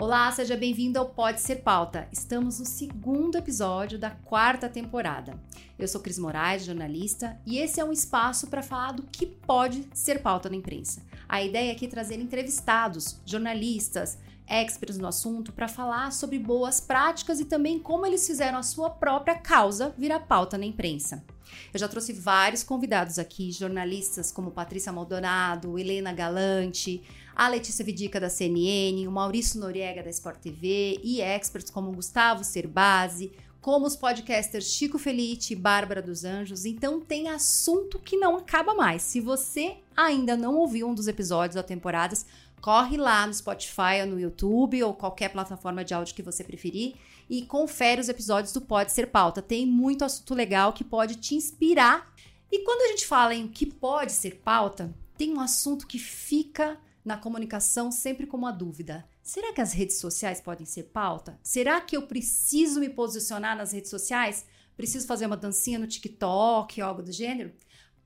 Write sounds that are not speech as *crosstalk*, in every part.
Olá, seja bem-vindo ao Pode Ser Pauta. Estamos no segundo episódio da quarta temporada. Eu sou Cris Moraes, jornalista, e esse é um espaço para falar do que pode ser pauta na imprensa. A ideia aqui é trazer entrevistados, jornalistas, experts no assunto para falar sobre boas práticas e também como eles fizeram a sua própria causa virar pauta na imprensa. Eu já trouxe vários convidados aqui, jornalistas como Patrícia Maldonado, Helena Galante, a Letícia Vidica da CNN, o Maurício Noriega da Sport TV e experts como Gustavo Cerbasi, como os podcasters Chico Felite e Bárbara dos Anjos. Então tem assunto que não acaba mais. Se você ainda não ouviu um dos episódios ou temporadas, corre lá no Spotify ou no YouTube ou qualquer plataforma de áudio que você preferir e confere os episódios do Pode Ser Pauta. Tem muito assunto legal que pode te inspirar. E quando a gente fala em que pode ser pauta, tem um assunto que fica na comunicação sempre como uma dúvida. Será que as redes sociais podem ser pauta? Será que eu preciso me posicionar nas redes sociais? Preciso fazer uma dancinha no TikTok, algo do gênero?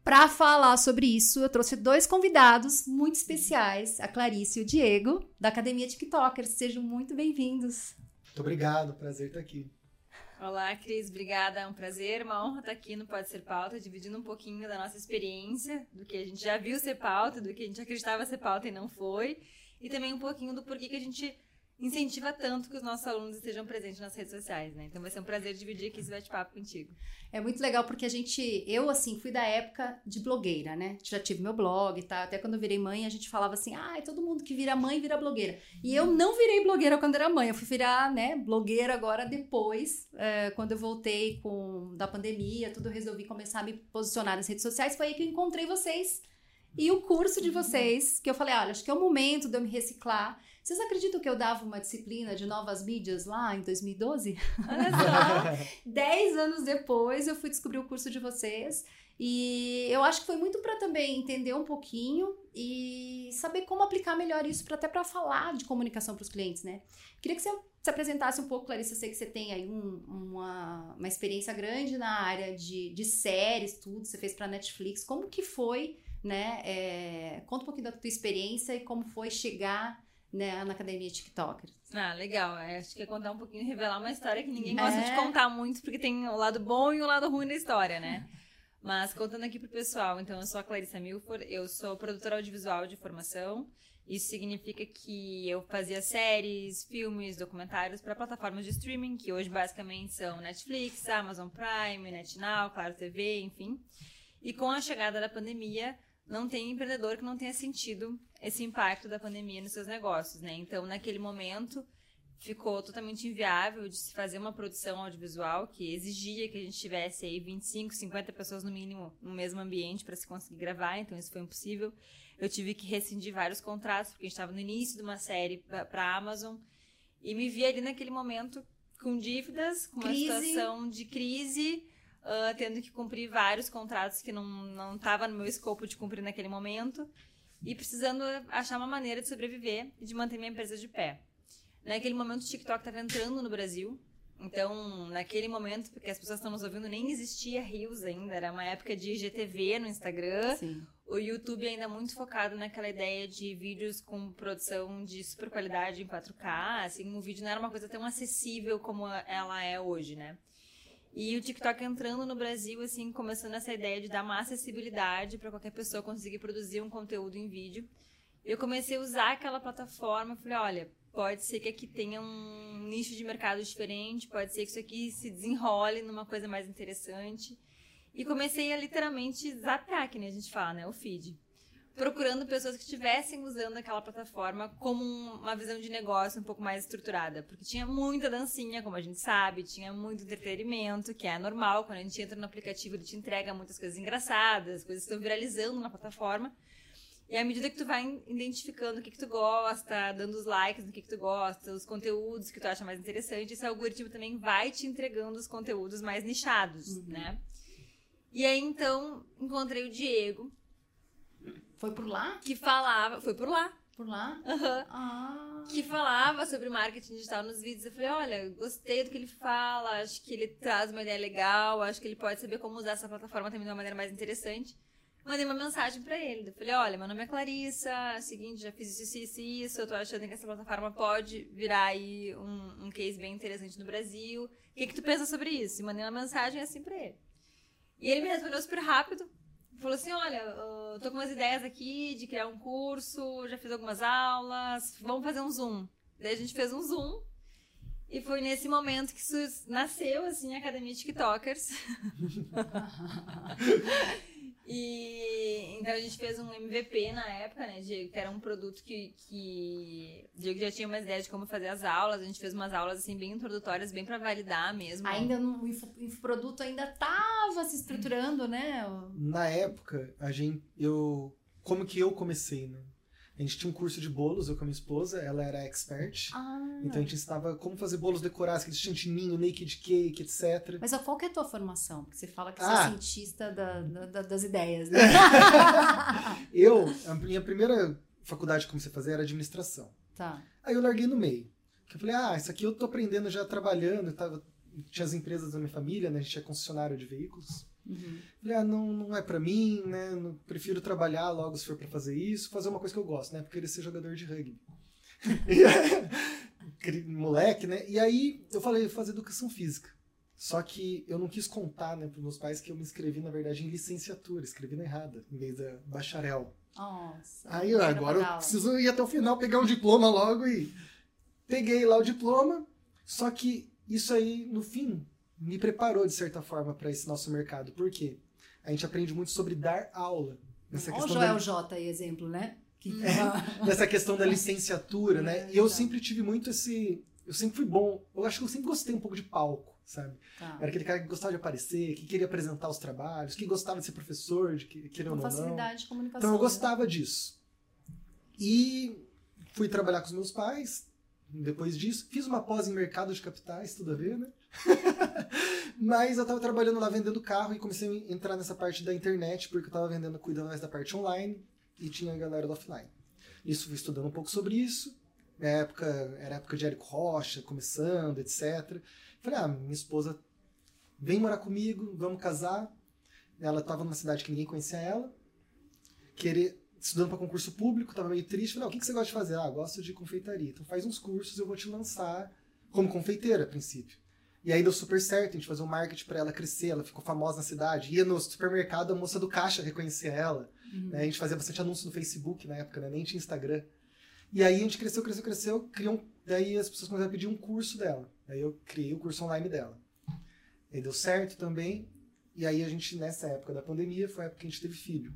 Para falar sobre isso, eu trouxe dois convidados muito especiais, a Clarice e o Diego, da Academia TikTokers. Sejam muito bem-vindos. Muito obrigado, prazer estar aqui. Olá, Cris, obrigada. É um prazer, uma honra estar aqui no Pode Ser Pauta, dividindo um pouquinho da nossa experiência, do que a gente já viu ser pauta, do que a gente acreditava ser pauta e não foi, e também um pouquinho do porquê que a gente incentiva tanto que os nossos alunos estejam presentes nas redes sociais, né? Então vai ser um prazer dividir aqui esse bate-papo contigo. É muito legal porque a gente, eu assim, fui da época de blogueira, né? Já tive meu blog e tal, até quando eu virei mãe a gente falava assim, ah, todo mundo que vira mãe vira blogueira. E eu não virei blogueira quando era mãe, eu fui virar, né, blogueira agora depois, é, quando eu voltei com da pandemia, tudo eu resolvi começar a me posicionar nas redes sociais, foi aí que eu encontrei vocês e o curso de vocês, que eu falei, olha, acho que é o momento de eu me reciclar. Vocês acreditam que eu dava uma disciplina de novas mídias lá em 2012? Olha *laughs* só! Dez anos depois eu fui descobrir o curso de vocês. E eu acho que foi muito para também entender um pouquinho e saber como aplicar melhor isso para até para falar de comunicação para os clientes, né? Queria que você se apresentasse um pouco, Clarice. Eu sei que você tem aí um, uma, uma experiência grande na área de, de séries, tudo. Você fez para Netflix. Como que foi, né? É, conta um pouquinho da tua experiência e como foi chegar né, na academia TikToker. Ah, legal. É, acho que é contar um pouquinho, revelar uma história que ninguém gosta é. de contar muito, porque tem o lado bom e o lado ruim da história, né? Mas contando aqui pro pessoal, então eu sou a Clarissa Milford, eu sou produtora audiovisual de formação. Isso significa que eu fazia séries, filmes, documentários para plataformas de streaming, que hoje basicamente são Netflix, Amazon Prime, NetNow, Claro TV, enfim. E com a chegada da pandemia, não tem empreendedor que não tenha sentido esse impacto da pandemia nos seus negócios, né? Então, naquele momento, ficou totalmente inviável de se fazer uma produção audiovisual que exigia que a gente tivesse aí 25, 50 pessoas no mínimo no mesmo ambiente para se conseguir gravar, então isso foi impossível. Eu tive que rescindir vários contratos, porque a gente estava no início de uma série para a Amazon, e me vi ali naquele momento com dívidas, com uma crise. situação de crise, uh, tendo que cumprir vários contratos que não estava no meu escopo de cumprir naquele momento e precisando achar uma maneira de sobreviver e de manter minha empresa de pé. Naquele momento o TikTok estava entrando no Brasil, então naquele momento, porque as pessoas estão nos ouvindo, nem existia Reels ainda, era uma época de IGTV no Instagram, Sim. o YouTube ainda muito focado naquela ideia de vídeos com produção de super qualidade em 4K, assim, o vídeo não era uma coisa tão acessível como ela é hoje, né? E o TikTok entrando no Brasil, assim, começando essa ideia de dar uma acessibilidade para qualquer pessoa conseguir produzir um conteúdo em vídeo. Eu comecei a usar aquela plataforma, falei, olha, pode ser que aqui tenha um nicho de mercado diferente, pode ser que isso aqui se desenrole numa coisa mais interessante. E comecei a literalmente zapear, que nem a gente fala, né, o feed procurando pessoas que estivessem usando aquela plataforma como uma visão de negócio um pouco mais estruturada. Porque tinha muita dancinha, como a gente sabe, tinha muito entretenimento, que é normal. Quando a gente entra no aplicativo, ele te entrega muitas coisas engraçadas, coisas que estão viralizando na plataforma. E à medida que tu vai identificando o que, que tu gosta, dando os likes no que, que tu gosta, os conteúdos que tu acha mais interessante, esse algoritmo também vai te entregando os conteúdos mais nichados, uhum. né? E aí, então, encontrei o Diego, foi por lá? Que falava. Foi por lá. Por lá? Uhum. Ah. Que falava sobre marketing digital nos vídeos. Eu falei, olha, gostei do que ele fala, acho que ele traz uma ideia legal, acho que ele pode saber como usar essa plataforma também de uma maneira mais interessante. mandei uma mensagem pra ele. Eu falei, olha, meu nome é Clarissa, é seguinte, já fiz isso, isso e isso, eu tô achando que essa plataforma pode virar aí um, um case bem interessante no Brasil. O que que tu pensa sobre isso? E mandei uma mensagem assim pra ele. E ele me respondeu super rápido. Falou assim, olha, tô com umas ideias aqui de criar um curso, já fiz algumas aulas, vamos fazer um Zoom. Daí a gente fez um Zoom e foi nesse momento que nasceu, assim, a Academia TikTokers. *laughs* E então a gente fez um MVP na época, né, Diego? Que era um produto que, que Diego já tinha uma ideia de como fazer as aulas. A gente fez umas aulas assim bem introdutórias, bem para validar mesmo. Ainda no o infoproduto ainda tava se estruturando, né? Na época, a gente eu como que eu comecei, né? A gente tinha um curso de bolos, eu com a minha esposa, ela era expert. Ah. Então a gente ensinava como fazer bolos decorados, aquele chantininho, naked cake, etc. Mas qual que é a tua formação? Porque você fala que você é Ah. cientista da- da- das ideias, né? *laughs* eu, a minha primeira faculdade que comecei a fazer era administração. tá. Aí eu larguei no meio. Que eu falei, ah, isso aqui eu tô aprendendo já trabalhando, eu tava, tinha as empresas da minha família, né? A gente é concessionário de veículos. Uhum. Falei, ah, não, não é pra mim, né? Não- prefiro trabalhar logo se for pra fazer isso, fazer uma coisa que eu gosto, né? Porque querer ser jogador de rugby. *laughs* E Moleque, né? E aí eu falei, vou fazer educação física. Só que eu não quis contar, né, pros meus pais que eu me inscrevi, na verdade, em licenciatura, escrevi na errada, em vez da bacharel. Nossa. Aí agora eu preciso ir até o final, pegar um diploma logo e peguei lá o diploma. Só que isso aí, no fim, me preparou de certa forma para esse nosso mercado. Por quê? A gente aprende muito sobre dar aula. Nessa Olha o questão, Joel da, J aí, exemplo, né? Que... *laughs* nessa questão da licenciatura, É, né? E eu sempre tive muito esse. Eu sempre fui bom. Eu acho que eu sempre gostei um pouco de palco, sabe? Tá. Era aquele cara que gostava de aparecer, que queria apresentar os trabalhos, que gostava de ser professor, de que, Uma ou não. facilidade de comunicação. Então eu né? gostava disso. E fui trabalhar com os meus pais. Depois disso, fiz uma pós em mercado de capitais, tudo a ver, né? *laughs* Mas eu tava trabalhando lá vendendo carro e comecei a entrar nessa parte da internet, porque eu tava vendendo, cuidando mais da parte online e tinha a galera do offline. Isso fui estudando um pouco sobre isso. Na época, era época de Érico Rocha, começando, etc. Falei, ah, minha esposa vem morar comigo, vamos casar. Ela tava numa cidade que ninguém conhecia ela querer estudando para concurso público, tava meio triste, falei, ah, o que que você gosta de fazer? Ah, gosto de confeitaria. Então faz uns cursos, eu vou te lançar como confeiteira a princípio. E aí deu super certo, a gente fazia um marketing para ela crescer, ela ficou famosa na cidade. Ia no supermercado, a moça do caixa reconhecia ela. Uhum. né? A gente fazia bastante anúncio no Facebook na época, né? nem tinha Instagram. E aí a gente cresceu, cresceu, cresceu, criou um... daí as pessoas começaram a pedir um curso dela. Aí eu criei o curso online dela. E deu certo também. E aí a gente, nessa época da pandemia, foi a época que a gente teve filho.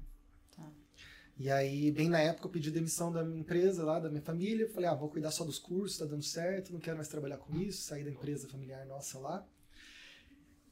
Tá. E aí, bem na época, eu pedi demissão da minha empresa lá, da minha família. Falei, ah, vou cuidar só dos cursos, tá dando certo, não quero mais trabalhar com isso. Saí da empresa familiar nossa lá.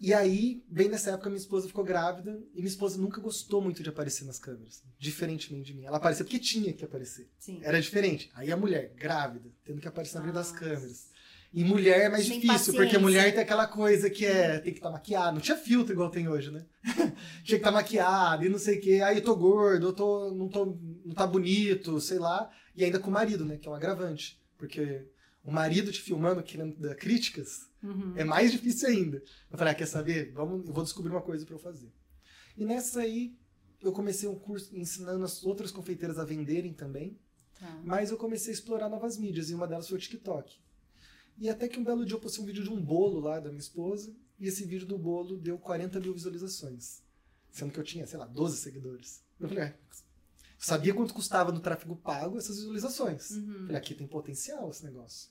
E aí, bem nessa época, minha esposa ficou grávida e minha esposa nunca gostou muito de aparecer nas câmeras, diferentemente de mim. Ela aparecia porque tinha que aparecer. Sim. Era diferente. Aí a mulher, grávida, tendo que aparecer na frente das câmeras. E mulher é mais Sem difícil, porque paciência. mulher tem aquela coisa que é, tem que estar maquiada. Não tinha filtro igual tem hoje, né? *laughs* tinha que estar maquiada e não sei o quê. Aí eu tô gordo, eu tô, não, tô, não tá bonito, sei lá. E ainda com o marido, né? Que é um agravante. Porque o marido te filmando, querendo dar críticas, Uhum. é mais difícil ainda. Eu falei, ah, quer saber? Vamos, eu vou descobrir uma coisa pra eu fazer. E nessa aí, eu comecei um curso ensinando as outras confeiteiras a venderem também. Tá. Mas eu comecei a explorar novas mídias e uma delas foi o TikTok. E até que um belo dia eu postei um vídeo de um bolo lá da minha esposa e esse vídeo do bolo deu 40 mil visualizações. Sendo que eu tinha, sei lá, 12 seguidores. Eu falei, é, sabia quanto custava no tráfego pago essas visualizações. Uhum. Falei, aqui tem potencial esse negócio.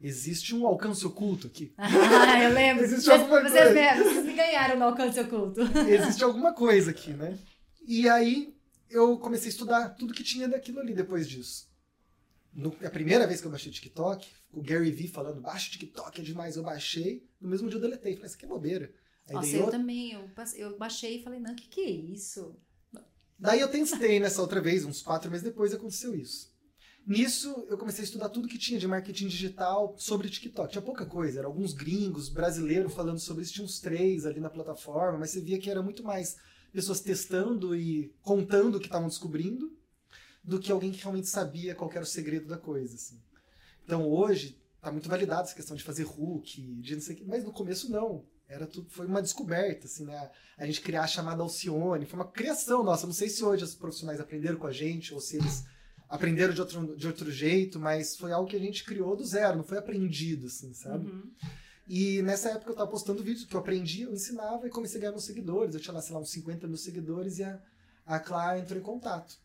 Existe um alcance oculto aqui. *laughs* Ah, eu lembro. Existe Vocês, alguma vocês, coisa. me, vocês me ganharam no alcance oculto. *laughs* Existe alguma coisa aqui, *laughs* né? E aí eu comecei a estudar tudo que tinha daquilo ali depois disso. No- a primeira vez que eu baixei TikTok, o Gary Vee falando, baixa TikTok, é demais, eu baixei. No mesmo dia eu deletei, falei, isso aqui é bobeira. Aí Nossa, eu outra- também. Eu, passei- eu baixei e falei, não, o que, que é isso? Daí eu testei nessa outra vez, uns quatro meses depois aconteceu isso. Nisso, eu comecei a estudar tudo que tinha de marketing digital sobre TikTok. Tinha pouca coisa, eram alguns gringos, brasileiros falando sobre isso, tinha uns três ali na plataforma, mas você via que era muito mais pessoas testando e contando o que estavam descobrindo do que alguém que realmente sabia qual que era o segredo da coisa. assim. Então hoje, tá muito validado essa questão de fazer hook, de não sei o quê, mas no começo não. Era tudo, foi uma descoberta, assim, né? A gente criar a chamada Alcione, foi uma criação nossa. Não sei se hoje os profissionais aprenderam com a gente ou se eles aprenderam de outro, de outro jeito, mas foi algo que a gente criou do zero, não foi aprendido, assim, sabe? Uhum. E nessa época eu tava postando vídeos que eu aprendi, eu ensinava e comecei a ganhar meus seguidores. Eu tinha lá, sei lá, uns 50 mil seguidores e a, a Clara entrou em contato.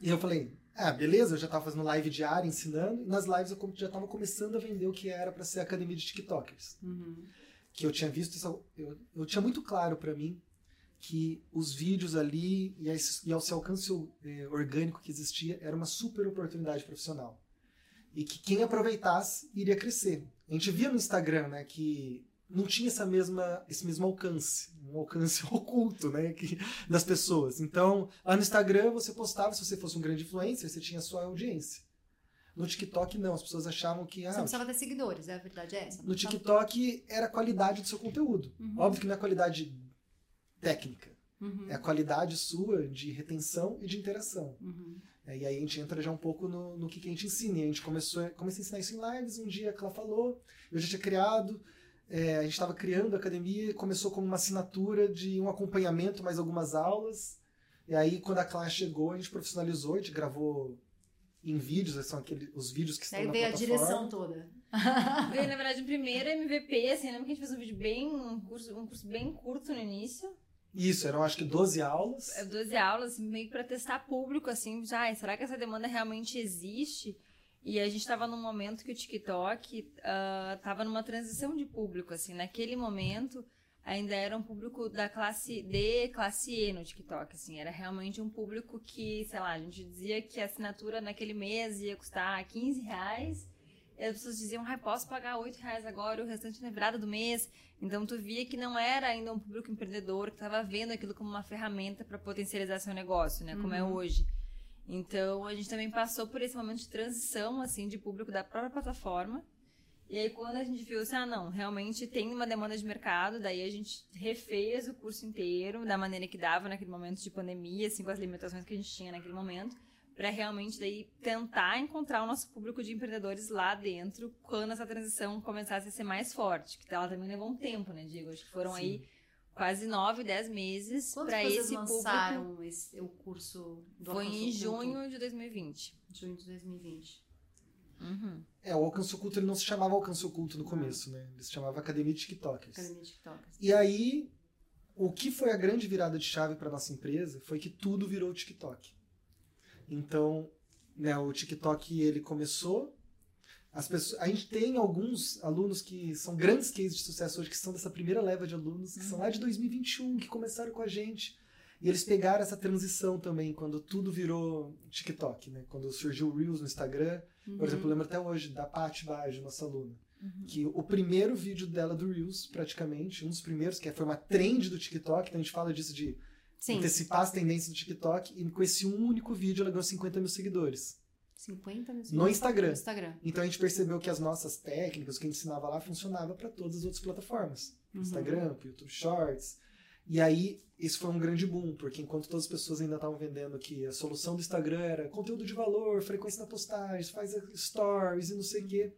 E eu falei, ah, beleza, eu já tava fazendo live diária, ensinando, e nas lives eu já tava começando a vender o que era para ser a academia de TikTokers. Uhum. Que eu tinha visto, eu, eu tinha muito claro para mim que os vídeos ali e, esse, e esse alcance é, orgânico que existia era uma super oportunidade profissional. E que quem aproveitasse iria crescer. A gente via no Instagram, né, que não tinha essa mesma, esse mesmo alcance, um alcance *laughs* oculto, né, que, das pessoas. Então, lá no Instagram você postava, se você fosse um grande influencer, você tinha a sua audiência. No TikTok, não. As pessoas achavam que. Ah, você precisava ter seguidores, é a verdade é essa. No TikTok era a qualidade do seu conteúdo. Uhum. Óbvio que não é qualidade técnica. Uhum. É a qualidade sua de retenção e de interação. Uhum. É, e aí a gente entra já um pouco no, no que, que a gente ensina. E a gente começou comecei a ensinar isso em lives. Um dia que ela falou, eu já tinha criado. É, a gente estava criando a academia, começou como uma assinatura de um acompanhamento, mais algumas aulas. E aí, quando a classe chegou, a gente profissionalizou, a gente gravou em vídeos, são aqueles, os vídeos que estão aí na veio plataforma. a direção toda. *laughs* veio, na verdade, o primeiro MVP, assim, lembra que a gente fez um vídeo bem, um curso, um curso bem curto no início. Isso, eram acho que 12 aulas. 12 é, aulas, assim, meio para testar público, assim, já, será que essa demanda realmente existe? E a gente estava num momento que o TikTok estava uh, numa transição de público, assim, naquele momento ainda era um público da classe D, classe E no TikTok, assim, era realmente um público que, sei lá, a gente dizia que a assinatura naquele mês ia custar 15 reais, e as pessoas diziam, ah, posso pagar 8 reais agora, o restante na virada do mês, então tu via que não era ainda um público empreendedor que estava vendo aquilo como uma ferramenta para potencializar seu negócio, né, como é uhum. é hoje. Então, a gente também passou por esse momento de transição, assim, de público da própria plataforma. E aí, quando a gente viu assim, ah, não, realmente tem uma demanda de mercado, daí a gente refez o curso inteiro da maneira que dava naquele momento de pandemia, assim, com as limitações que a gente tinha naquele momento, para realmente daí tentar encontrar o nosso público de empreendedores lá dentro quando essa transição começasse a ser mais forte, que ela também levou um tempo, né, Diego? Acho que foram Sim. aí quase nove, dez meses para esse lançaram público. Esse, o curso do Foi em junho de 2020. Junho de 2020. Uhum. É, o Alcance Oculto ele não se chamava Alcance Oculto no começo, né? Ele se chamava Academia de TikTokers. Academia de TikTokers. E aí, o que foi a grande virada de chave para nossa empresa foi que tudo virou TikTok. Então, né, o TikTok ele começou as pessoas, a gente tem alguns alunos que são grandes cases de sucesso hoje, que são dessa primeira leva de alunos, que uhum. são lá de 2021, que começaram com a gente. E eles pegaram essa transição também, quando tudo virou TikTok, né? Quando surgiu o Reels no Instagram. Uhum. Por exemplo, eu lembro até hoje da Paty Baggio, nossa aluna. Uhum. Que o primeiro vídeo dela do Reels, praticamente, um dos primeiros, que foi uma trend do TikTok, então a gente fala disso de Sim. antecipar as tendências do TikTok, e com esse um único vídeo ela ganhou 50 mil seguidores. 50 mil no Instagram. no Instagram. Então a gente percebeu que as nossas técnicas, o que a gente ensinava lá, funcionava para todas as outras plataformas. Uhum. Instagram, YouTube Shorts. E aí, isso foi um grande boom, porque enquanto todas as pessoas ainda estavam vendendo que a solução do Instagram era conteúdo de valor, frequência na postagem, faz stories e não sei o quê,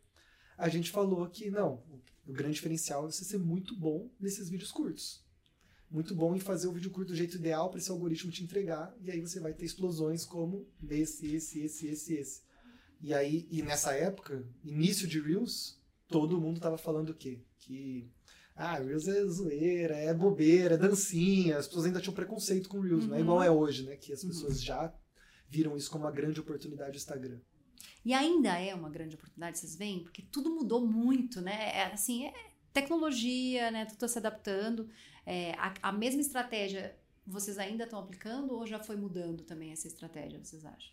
a gente falou que não, o grande diferencial é você ser muito bom nesses vídeos curtos muito bom em fazer o vídeo curto do jeito ideal para esse algoritmo te entregar, e aí você vai ter explosões como esse, esse, esse, esse, esse. E aí, e nessa época, início de Reels, todo mundo tava falando o quê? Que ah, Reels é zoeira, é bobeira, é dancinha, as pessoas ainda tinham preconceito com Reels, uhum. não é igual é hoje, né? Que as pessoas uhum. já viram isso como uma grande oportunidade do Instagram. E ainda é uma grande oportunidade, vocês veem? Porque tudo mudou muito, né? É, assim, é tecnologia, né? Tudo está se adaptando. É, a, a mesma estratégia vocês ainda estão aplicando ou já foi mudando também essa estratégia, vocês acham?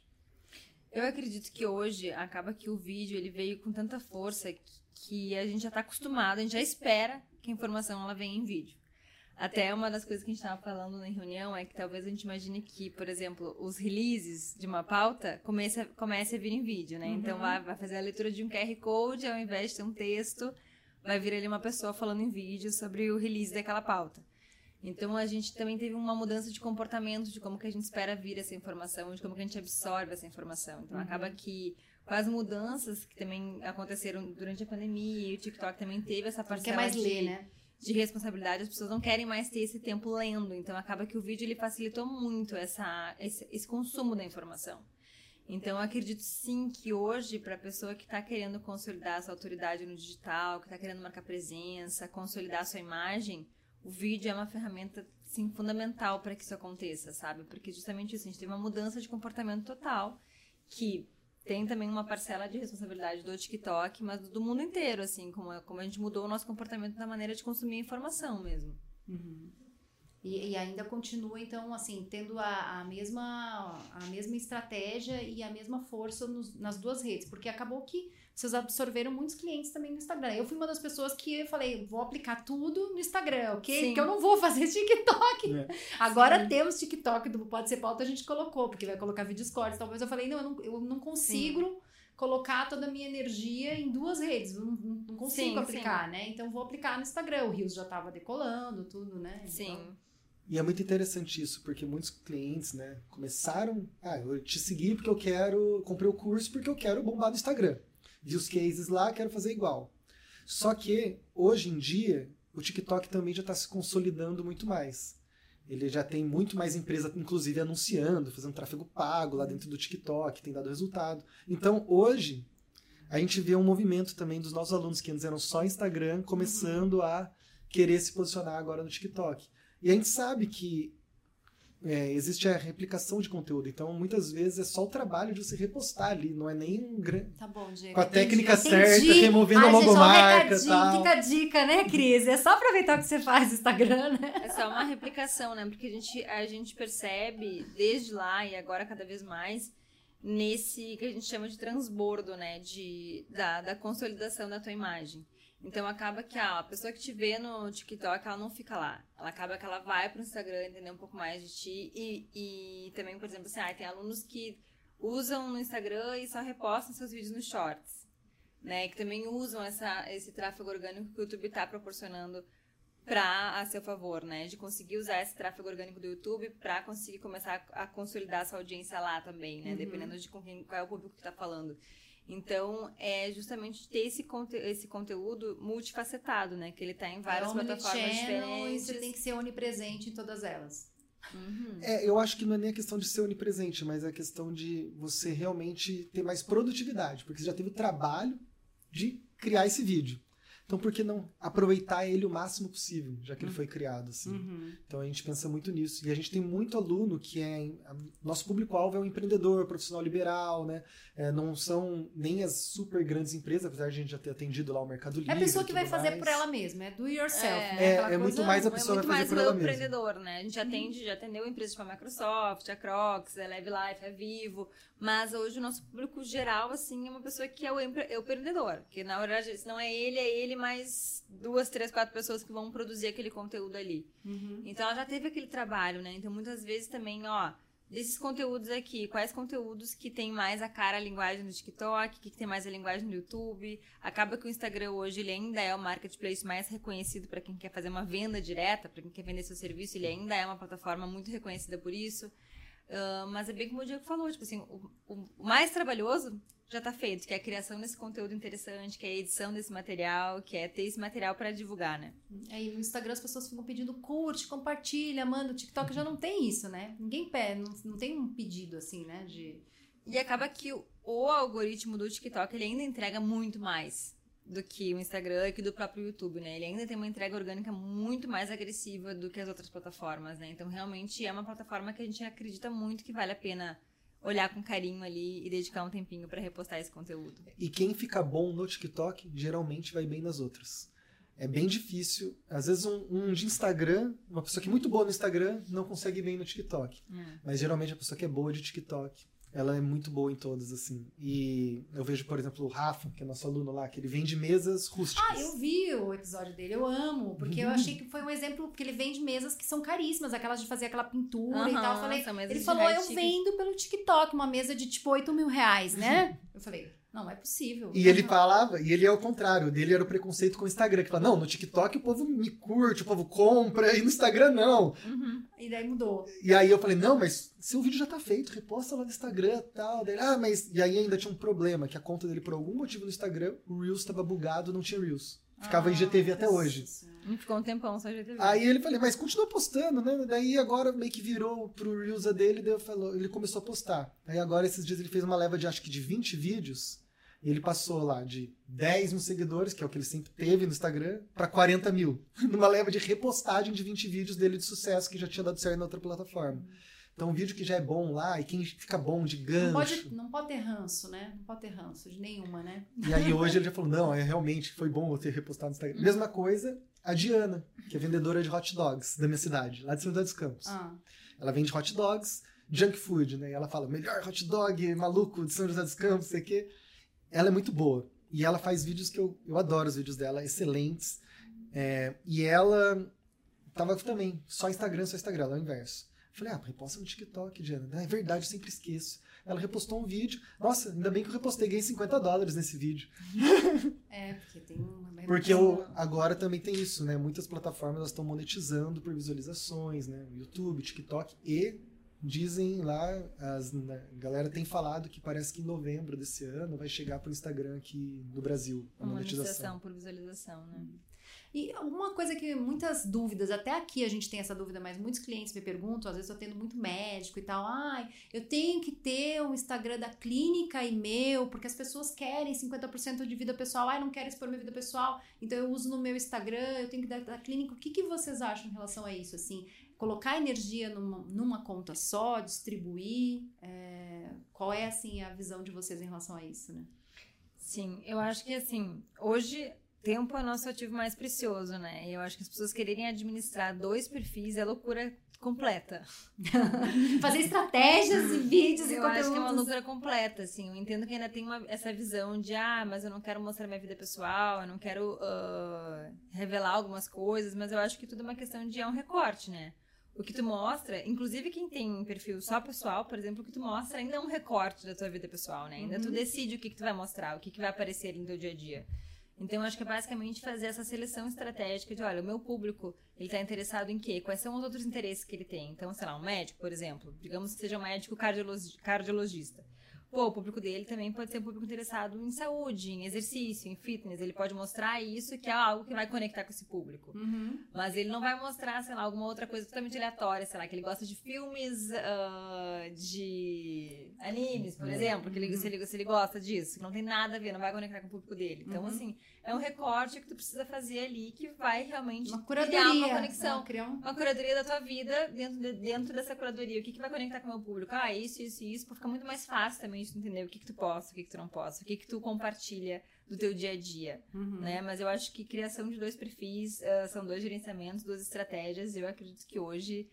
Eu acredito que hoje acaba que o vídeo ele veio com tanta força que, que a gente já está acostumado, a gente já espera que a informação ela venha em vídeo. Até uma das coisas que a gente estava falando na reunião é que talvez a gente imagine que, por exemplo, os releases de uma pauta comece a, comece a vir em vídeo, né? Então, uhum. Então vai, vai fazer a leitura de um QR Code ao invés de ter um texto vai vir ali uma pessoa falando em vídeo sobre o release daquela pauta. Então a gente também teve uma mudança de comportamento de como que a gente espera vir essa informação, de como que a gente absorve essa informação. Então uhum. acaba que com as mudanças que também aconteceram durante a pandemia, e o TikTok também teve essa parcela Quer mais de, ler, né? de responsabilidade, as pessoas não querem mais ter esse tempo lendo. Então acaba que o vídeo ele facilitou muito essa, esse, esse consumo da informação. Então, eu acredito sim que hoje, para a pessoa que está querendo consolidar sua autoridade no digital, que está querendo marcar presença, consolidar sua imagem, o vídeo é uma ferramenta sim, fundamental para que isso aconteça, sabe? Porque justamente isso, a gente teve uma mudança de comportamento total, que tem também uma parcela de responsabilidade do TikTok, mas do mundo inteiro, assim, como, como a gente mudou o nosso comportamento na maneira de consumir informação mesmo. Uhum. E, e, ainda continua, então, assim, tendo a, a, mesma, a mesma estratégia e a mesma força nos, nas duas redes, porque acabou que vocês absorveram muitos clientes também no Instagram. Eu fui uma das pessoas que eu falei, vou aplicar tudo no Instagram, ok? Sim. Que eu não vou fazer *laughs* TikTok. É. Agora Sim. temos TikTok do Pode Ser Pauta, a gente colocou, porque vai colocar vídeos cortes. Talvez eu falei, não, eu não, eu não consigo. Sim. Colocar toda a minha energia em duas redes, não, não consigo aplicar, né? Então vou aplicar no Instagram. O Rios já estava decolando, tudo, né? Sim. Então, e é muito interessante isso, porque muitos clientes, né, começaram, ah, eu te segui porque eu quero, comprei o curso porque eu quero bombar no Instagram. Vi os cases lá, quero fazer igual. Só que, hoje em dia, o TikTok também já está se consolidando muito mais. Ele já tem muito mais empresa, inclusive, anunciando, fazendo tráfego pago lá dentro do TikTok, tem dado resultado. Então, hoje, a gente vê um movimento também dos nossos alunos que antes eram só Instagram, começando a querer se posicionar agora no TikTok. E a gente sabe que é, existe a replicação de conteúdo. Então, muitas vezes é só o trabalho de você repostar ali, não é nem um grande. Tá bom, Diego. Com a técnica entendi. certa, removendo Ai, a logomarca e tal. Fica a dica, né, Cris? É só aproveitar o que você faz no Instagram, né? É só uma replicação, né? Porque a gente, a gente percebe desde lá e agora cada vez mais nesse que a gente chama de transbordo, né? De, da, da consolidação da tua imagem. Então acaba que ah, a pessoa que te vê no TikTok, ela não fica lá. Ela acaba que ela vai pro Instagram entender um pouco mais de ti. E, e também, por exemplo, assim, ah, tem alunos que usam no Instagram e só repostam seus vídeos nos shorts. Né? Que também usam essa, esse tráfego orgânico que o YouTube está proporcionando para a seu favor, né? De conseguir usar esse tráfego orgânico do YouTube para conseguir começar a, a consolidar sua audiência lá também, né? Uhum. Dependendo de com quem, qual é o público que está falando. Então, é justamente ter esse, conte esse conteúdo multifacetado, né? Que ele está em várias é plataformas diferentes. E você tem que ser onipresente em todas elas. Uhum. É, eu acho que não é nem a questão de ser onipresente, mas é a questão de você realmente ter mais produtividade, porque você já teve o trabalho de criar esse vídeo. Então, por que não aproveitar ele o máximo possível, já que ele foi criado, assim? Uhum. Então, a gente pensa muito nisso. E a gente tem muito aluno que é... Nosso público-alvo é um empreendedor, profissional liberal, né? É, não são nem as super grandes empresas, apesar de a gente já ter atendido lá o Mercado Livre. É a pessoa que vai fazer por ela mesma, é do yourself, é, né? É, é muito mais a pessoa é vai fazer por ela mesma. É muito mais o empreendedor, né? A gente atende, já atendeu empresas como a Microsoft, a Crocs, a Live Life, a Vivo, mas hoje o nosso público geral, assim, é uma pessoa que é o, empre... é o empreendedor. Que na verdade, se não é ele, é ele mais duas, três, quatro pessoas que vão produzir aquele conteúdo ali. Uhum. Então ela já teve aquele trabalho, né? Então muitas vezes também, ó, desses conteúdos aqui, quais conteúdos que tem mais a cara a linguagem no TikTok, que tem mais a linguagem no YouTube. Acaba que o Instagram hoje ele ainda é o marketplace mais reconhecido para quem quer fazer uma venda direta, para quem quer vender seu serviço, ele ainda é uma plataforma muito reconhecida por isso. Uh, mas é bem como o Diego falou, tipo assim, o, o mais trabalhoso já está feito, que é a criação desse conteúdo interessante, que é a edição desse material, que é ter esse material para divulgar, né? Aí no Instagram as pessoas ficam pedindo curte, compartilha, manda. O TikTok já não tem isso, né? Ninguém pede, não, não tem um pedido assim, né? De... E acaba que o, o algoritmo do TikTok ele ainda entrega muito mais do que o Instagram e que do próprio YouTube, né? Ele ainda tem uma entrega orgânica muito mais agressiva do que as outras plataformas, né? Então, realmente é uma plataforma que a gente acredita muito que vale a pena olhar com carinho ali e dedicar um tempinho para repostar esse conteúdo. E quem fica bom no TikTok geralmente vai bem nas outras. É bem difícil. Às vezes um, um de Instagram, uma pessoa que é muito boa no Instagram não consegue bem no TikTok. É. Mas geralmente a pessoa que é boa de TikTok ela é muito boa em todas, assim. E eu vejo, por exemplo, o Rafa, que é nosso aluno lá, que ele vende mesas rústicas. Ah, eu vi o episódio dele, eu amo. Porque uhum. eu achei que foi um exemplo, porque ele vende mesas que são caríssimas, aquelas de fazer aquela pintura uhum, e tal. Eu falei, ele falou, eu vendo pelo TikTok uma mesa de tipo 8 mil reais, né? *laughs* eu falei, não, é possível. E ele falava, e ele é o contrário, dele era o preconceito com o Instagram, que fala, não, no TikTok o povo me curte, o povo compra, e no Instagram não. Uhum. E daí mudou. E aí eu falei, não, mas seu vídeo já tá feito, reposta lá no Instagram e tal. Daí, ah, mas. E aí ainda tinha um problema, que a conta dele, por algum motivo no Instagram, o Reels tava bugado, não tinha Reels. Ficava Ah, IGTV até hoje. Não ficou um tempão só GTV. Aí ele falei, mas continua postando, né? Daí agora meio que virou pro Reels dele, daí falou, ele começou a postar. Aí agora esses dias ele fez uma leva de acho que de 20 vídeos. E ele passou lá de 10 mil seguidores, que é o que ele sempre teve no Instagram, pra 40 mil. *laughs* Numa leva de repostagem de 20 vídeos dele de sucesso que já tinha dado certo na outra plataforma. Então um vídeo que já é bom lá, e quem fica bom de Não gancho. pode, não pode ter ranço, né? Não pode ter ranço de nenhuma, né? E aí hoje ele já falou, não, é realmente foi bom eu ter repostado no Instagram. Mesma coisa, a Diana, que é vendedora de hot dogs da minha cidade, lá de São José dos Campos. Ah, Ela vende hot dogs, junk food, né? E ela fala, melhor hot dog maluco de São José dos Campos, sei o quê. Ela é muito boa. E ela faz vídeos que eu, eu adoro os vídeos dela, excelentes. É, e ela tava também, só Instagram, só Instagram, ela é o inverso. Falei, ah, reposta no TikTok, Diana. Ah, é verdade, eu sempre esqueço. Ela repostou um vídeo. Nossa, ainda bem que eu repostei, ganhei 50 dólares nesse vídeo. *laughs* é, porque tem uma. Porque eu, agora também tem isso, né? Muitas plataformas estão monetizando por visualizações, né? YouTube, TikTok e dizem lá, as, né, a galera tem falado que parece que em novembro desse ano vai chegar pro Instagram aqui no Brasil a monetização. monetização por visualização, né? E uma coisa que muitas dúvidas, até aqui a gente tem essa dúvida, mas muitos clientes me perguntam, às vezes eu tendo muito médico e tal, ai, eu tenho que ter um Instagram da clínica e meu, porque as pessoas querem 50% de vida pessoal, ai, não quero expor minha vida pessoal, então eu uso no meu Instagram, eu tenho que dar da clínica. O que, que vocês acham em relação a isso, assim? Colocar energia numa, numa conta só, distribuir, é, qual é, assim, a visão de vocês em relação a isso, né? Sim, eu acho que assim, hoje tempo é nosso ativo mais precioso, né? E eu acho que as pessoas quererem administrar dois perfis é loucura completa. *laughs* Fazer estratégias e vídeos e Eu acho que é uma loucura completa, assim. Eu entendo que ainda tem uma- essa visão de, ah, mas eu não quero mostrar minha vida pessoal, eu não quero ah, revelar algumas coisas, mas eu acho que tudo é uma questão de é um recorte, né? O que tu mostra, inclusive quem tem perfil só pessoal, por exemplo, o que tu mostra ainda é um recorte da tua vida pessoal, né? Ainda tu decide o que, que tu vai mostrar, o que, que vai aparecer ali no teu dia a dia. Então, acho que é basicamente fazer essa seleção estratégica de, olha, o meu público, ele tá interessado em quê? Quais são os outros interesses que ele tem? Então, sei lá, um médico, por exemplo, digamos que seja um médico cardiologi- cardiologista. Pô, o público dele também pode ser um público interessado em saúde, em exercício, em fitness. Ele pode mostrar isso, que é algo que vai conectar com esse público. Uhum. Mas ele não vai mostrar, sei lá, alguma outra coisa totalmente aleatória, sei lá, que ele gosta de filmes ah, de animes, por exemplo, que ele, se, ele, se ele gosta disso, que não tem nada a ver, não vai conectar com o público dele. Então, Uhum. assim, é um recorte que tu precisa fazer ali que vai realmente Uma criar uma conexão. né? Criar um... Uma curadoria da tua vida dentro, de- dentro dessa curadoria. O que, que vai conectar com o meu público? Ah, isso, isso, isso. Pra ficar muito mais fácil também tu entender o que, que tu posta, o que, que tu não posta, o que, que tu compartilha do teu dia a dia Uhum. né? Mas eu acho que criação de dois perfis ah, são dois gerenciamentos, duas estratégias. Eu acredito que hoje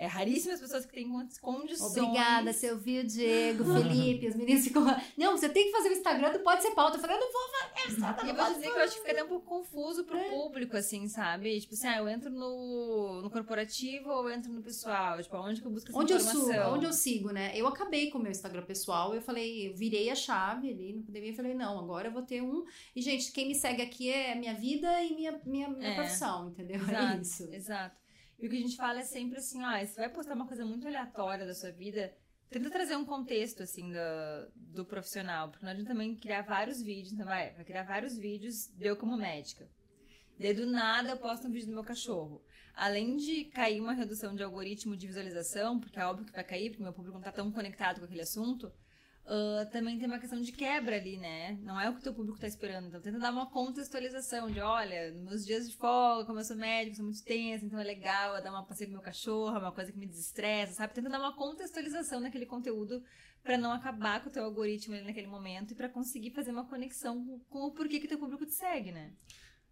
é raríssimas as pessoas que têm con- condições. Obrigada, você ouviu, Diego, Felipe, os meninos ficam. Não, você tem que fazer o Instagram, tu pode ser pauta. Eu falei, eu não vou fazer Instagram. E não eu vou dizer que eu acho que fica até um pouco confuso pro público, assim, sabe? Tipo assim, ah, eu entro no, no corporativo ou eu entro no pessoal? Tipo, onde que eu busco essa Onde eu, informação? subo, onde eu sigo, né? Eu acabei com o meu Instagram pessoal, eu falei, eu virei a chave ali no pandemia e falei, não, agora eu vou ter um. E, gente, quem me segue aqui é minha vida e minha, minha, minha É. profissão, entendeu? *laughs* É Exato, isso. exato. E o que a gente fala é sempre assim, ah, você vai postar uma coisa muito aleatória da sua vida, tenta trazer um contexto, assim, do, do profissional, porque não adianta também criar vários vídeos, então vai, vai criar vários vídeos, deu como médica. Daí do nada eu posto um vídeo do meu cachorro. Além de cair uma redução de algoritmo de visualização, porque é óbvio que vai cair, porque meu público não tá tão conectado com aquele assunto, ah, também tem uma questão de quebra ali, né? Não é o que o teu público tá esperando. Então tenta dar uma contextualização de, olha, nos meus dias de folga, como eu sou médico, sou muito tensa, então é legal eu dar uma passeio com meu cachorro, é uma coisa que me desestressa, sabe? Tenta dar uma contextualização naquele conteúdo pra não acabar com o teu algoritmo ali naquele momento e pra conseguir fazer uma conexão com, com o porquê que teu público te segue, né?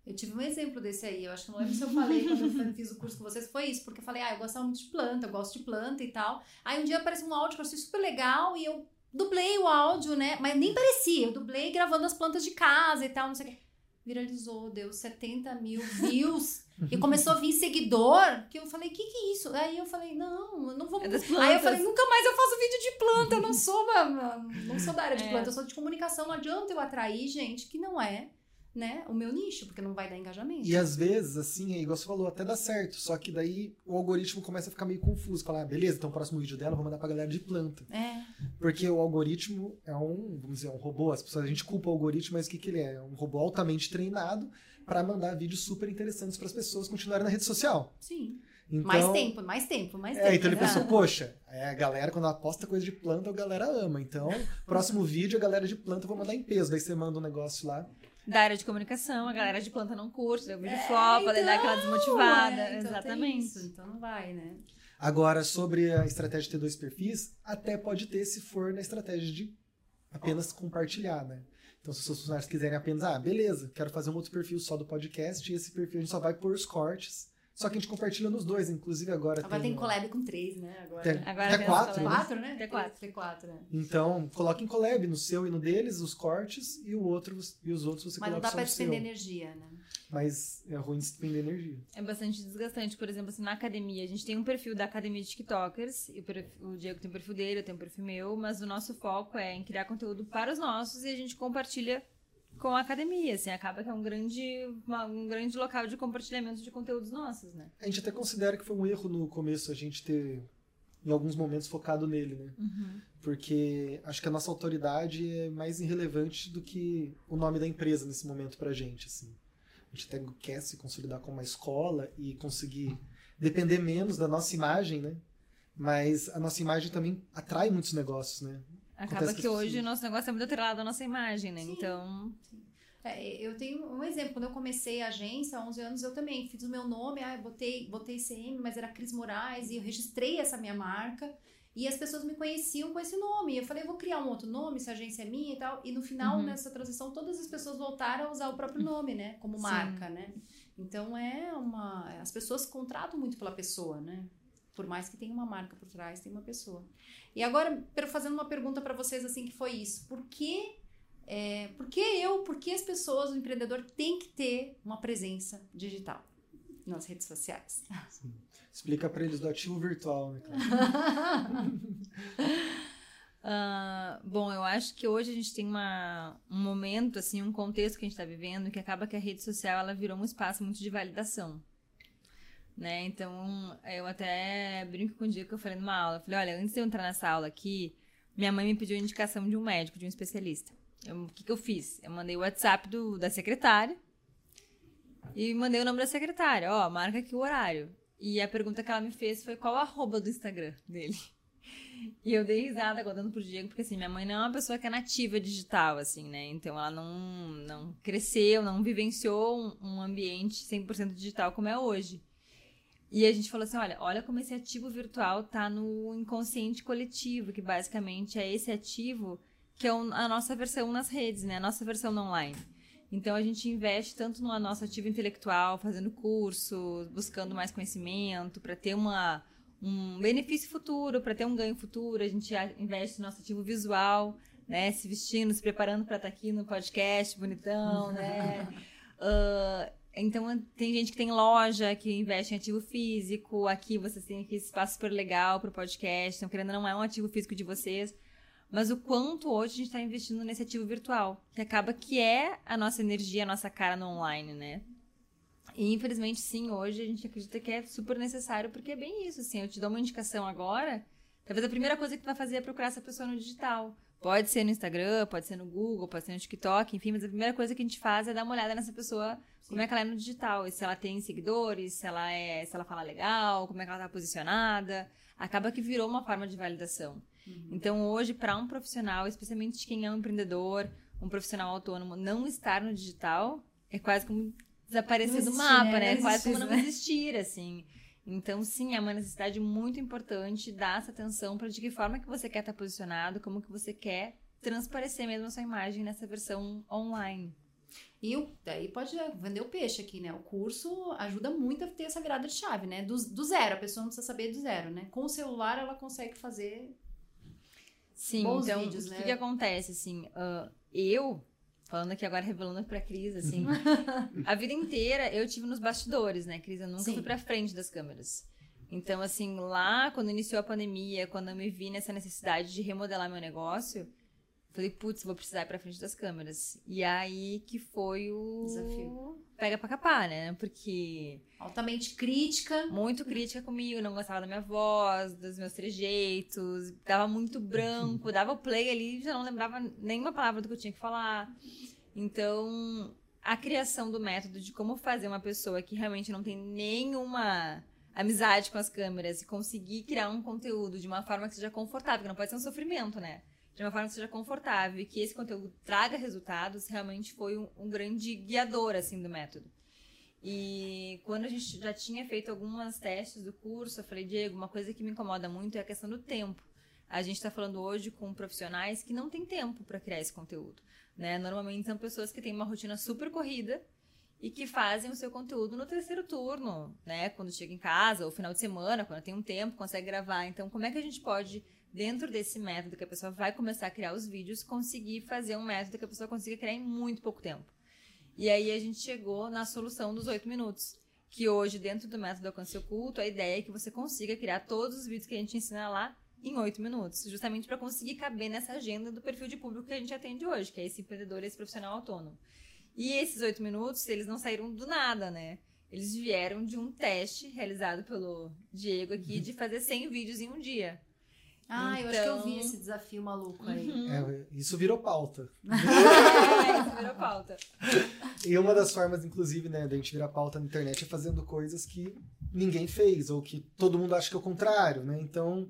Eu tive um exemplo desse aí, eu acho que não lembro se eu falei quando eu fiz o curso com vocês, foi isso, porque eu falei, ah, eu gostava muito de planta, eu gosto de planta e tal. Aí um dia apareceu um áudio que eu achei super legal e eu dublei o áudio, né? Mas nem parecia, eu dublei gravando as plantas de casa e tal, não sei o quê. Viralizou, deu 70 mil views. *laughs* E começou a vir seguidor, que eu falei, que que é isso? Aí eu falei, não, eu não vou É das Aí eu falei, nunca mais eu faço vídeo de planta, eu não sou uma, não sou da área de *laughs* É. planta, eu sou de comunicação, não adianta eu atrair gente que não é, né, o meu nicho, porque não vai dar engajamento. E às vezes, assim, é igual você falou, até dá certo. Só que daí o algoritmo começa a ficar meio confuso. Falar, ah, beleza, então o próximo vídeo dela eu vou mandar pra galera de planta. É, Porque o algoritmo é um, vamos dizer, um robô. As pessoas, a gente culpa o algoritmo, mas o que, que ele é? É um robô altamente treinado para mandar vídeos super interessantes para as pessoas continuarem na rede social. Sim. Então, mais tempo, mais tempo, mais tempo. É, então ele né? pensou, poxa, é, a galera, quando ela posta coisa de planta, a galera ama. Então, próximo vídeo, a galera de planta eu vou mandar em peso. Daí você manda um negócio lá. Da área de comunicação, a galera de planta não curte, o vídeo É, flopa, daí dá aquela desmotivada. é, então Exatamente. isso, então não vai, né? Agora, sobre a estratégia de ter dois perfis, até pode ter se for na estratégia de apenas compartilhar, né? Então, se os seus funcionários quiserem apenas, ah, beleza, quero fazer um outro perfil só do podcast, e esse perfil a gente só vai pôr os cortes. Só que a gente compartilha nos dois, inclusive agora, Agora tem. tem collab com três, né? Agora. Tem- Agora até tem quatro, né? Quatro, né? Tem quatro. Tem quatro, né? Então, coloque em collab no seu e no deles, os cortes, e o outro e os outros você Mas não coloca dá só pra no seu. despender energia, né? Mas é ruim despender energia. É bastante desgastante. Por exemplo, assim, na academia, a gente tem um perfil da academia de TikTokers. E o, perfil- o Diego tem o perfil dele, eu tenho o perfil meu. Mas o nosso foco é em criar conteúdo para os nossos e a gente compartilha com a academia. Assim, acaba que é um grande, uma- um grande local de compartilhamento de conteúdos nossos, né? A gente até considera que foi um erro no começo a gente ter, em alguns momentos, focado nele, né? Porque acho que a nossa autoridade é mais irrelevante do que o nome da empresa nesse momento pra gente, assim. A gente até quer se consolidar como uma escola e conseguir depender menos da nossa imagem, né? Mas a nossa imagem também atrai muitos negócios, né? Acaba que hoje o nosso negócio é muito atrelado à nossa imagem, né? Sim. Então, É, eu tenho um exemplo. Quando eu comecei a agência, há 11 anos, eu também fiz o meu nome, ah, botei, botei CM, mas era Cris Moraes, e eu registrei essa minha marca. E as pessoas me conheciam com esse nome. Eu falei, eu vou criar um outro nome, se a agência é minha e tal. E no final, Uhum. nessa transição, todas as pessoas voltaram a usar o próprio nome, né? Como Sim. marca, né? Então é uma. As pessoas contratam muito pela pessoa, né? Por mais que tenha uma marca por trás, tem uma pessoa. E agora, fazendo uma pergunta para vocês assim, que foi isso. Por que é, por que eu, por que as pessoas, o empreendedor tem que ter uma presença digital nas redes sociais? Explica pra eles do ativo virtual, né? *laughs* Ah, bom, eu acho que hoje a gente tem uma, um momento, assim, um contexto que a gente está vivendo que acaba que a rede social ela virou um espaço muito de validação. Né? Então, eu até brinco com o dia que eu falei numa aula. Eu falei, olha, antes de eu entrar nessa aula aqui, minha mãe me pediu indicação de um médico, de um especialista. O que, que eu fiz? Eu mandei o WhatsApp do, da secretária e mandei o nome da secretária. Ó, marca aqui o horário. E a pergunta que ela me fez foi qual o arroba do Instagram dele. E eu dei risada contando pro Diego, porque assim, minha mãe não é uma pessoa que é nativa digital, assim, né? Então ela não, não cresceu, não vivenciou um ambiente 100% digital como é hoje. E a gente falou assim, olha, olha como esse ativo virtual tá no inconsciente coletivo, que basicamente é esse ativo que é a nossa versão nas redes, né? A nossa versão online. Então a gente investe tanto no nosso ativo intelectual, fazendo cursos, buscando mais conhecimento, para ter uma, um benefício futuro, para ter um ganho futuro. A gente investe no nosso ativo visual, né? Se vestindo, se preparando para estar aqui no podcast, bonitão, né? *laughs* Ah, então tem gente que tem loja, que investe em ativo físico. Aqui vocês têm aqui espaço super legal para o podcast. Então, querendo não, é um ativo físico de vocês. Mas o quanto hoje a gente está investindo nesse ativo virtual, que acaba que é a nossa energia, a nossa cara no online, né? E infelizmente, sim, hoje a gente acredita que é super necessário, porque é bem isso, assim, eu te dou uma indicação agora, talvez a primeira coisa que tu vai fazer é procurar essa pessoa no digital. Pode ser no Instagram, pode ser no Google, pode ser no TikTok, enfim, mas a primeira coisa que a gente faz é dar uma olhada nessa pessoa, como é que ela é no digital, e se ela tem seguidores, se ela é, se ela fala legal, como é que ela tá posicionada. Acaba que virou uma forma de validação. Então, hoje, para um profissional, especialmente quem é um empreendedor, um profissional autônomo, não estar no digital é quase como desaparecer Não do mapa, né? né? É quase como não né? existir, assim. Então, sim, é uma necessidade muito importante dar essa atenção para de que forma que você quer estar posicionado, como que você quer transparecer mesmo a sua imagem nessa versão online. E o, daí pode vender o peixe aqui, né? O curso ajuda muito a ter essa virada de chave, né? Do, do zero, a pessoa não precisa saber do zero, né? Com o celular ela consegue fazer. Sim, Bons então, vídeos, o que, né? que acontece, assim, ah, eu, falando aqui agora, revelando pra Cris, assim, a vida inteira eu tive nos bastidores, né, Cris? Eu nunca Sim. fui pra frente das câmeras. Então, assim, lá, quando iniciou a pandemia, quando eu me vi nessa necessidade de remodelar meu negócio, falei, putz, vou precisar ir pra frente das câmeras. E aí que foi o... Desafio. Pega pra capar, né? Porque Altamente crítica. muito crítica comigo, não gostava da minha voz, dos meus trejeitos, dava muito branco, dava o play ali e já não lembrava nenhuma palavra do que eu tinha que falar. Então, a criação do método de como fazer uma pessoa que realmente não tem nenhuma amizade com as câmeras e conseguir criar um conteúdo de uma forma que seja confortável, que não pode ser um sofrimento, né? De uma forma que seja confortável e que esse conteúdo traga resultados, realmente foi um, um grande guiador, assim, do método. E quando a gente já tinha feito algumas testes do curso, eu falei, Diego, uma coisa que me incomoda muito é a questão do tempo. A gente está falando hoje com profissionais que não têm tempo para criar esse conteúdo. Né? Normalmente são pessoas que têm uma rotina super corrida e que fazem o seu conteúdo no terceiro turno, né? Quando chega em casa, ou final de semana, quando tem um tempo, consegue gravar. Então, como é que a gente pode, dentro desse método que a pessoa vai começar a criar os vídeos, conseguir fazer um método que a pessoa consiga criar em muito pouco tempo? E aí a gente chegou na solução dos oito minutos. Que hoje, dentro do método Alcance Oculto, a ideia é que você consiga criar todos os vídeos que a gente ensina lá em oito minutos, justamente para conseguir caber nessa agenda do perfil de público que a gente atende hoje, que é esse empreendedor, esse profissional autônomo. E esses oito minutos, eles não saíram do nada, né? Eles vieram de um teste realizado pelo Diego aqui de fazer 100 vídeos em um dia. Ah, então... eu acho que eu vi esse desafio maluco aí. Uhum. É, isso virou pauta. *laughs* é, isso virou pauta. E uma das formas, inclusive, né, da gente virar pauta na internet é fazendo coisas que ninguém fez, ou que todo mundo acha que é o contrário, né? Então,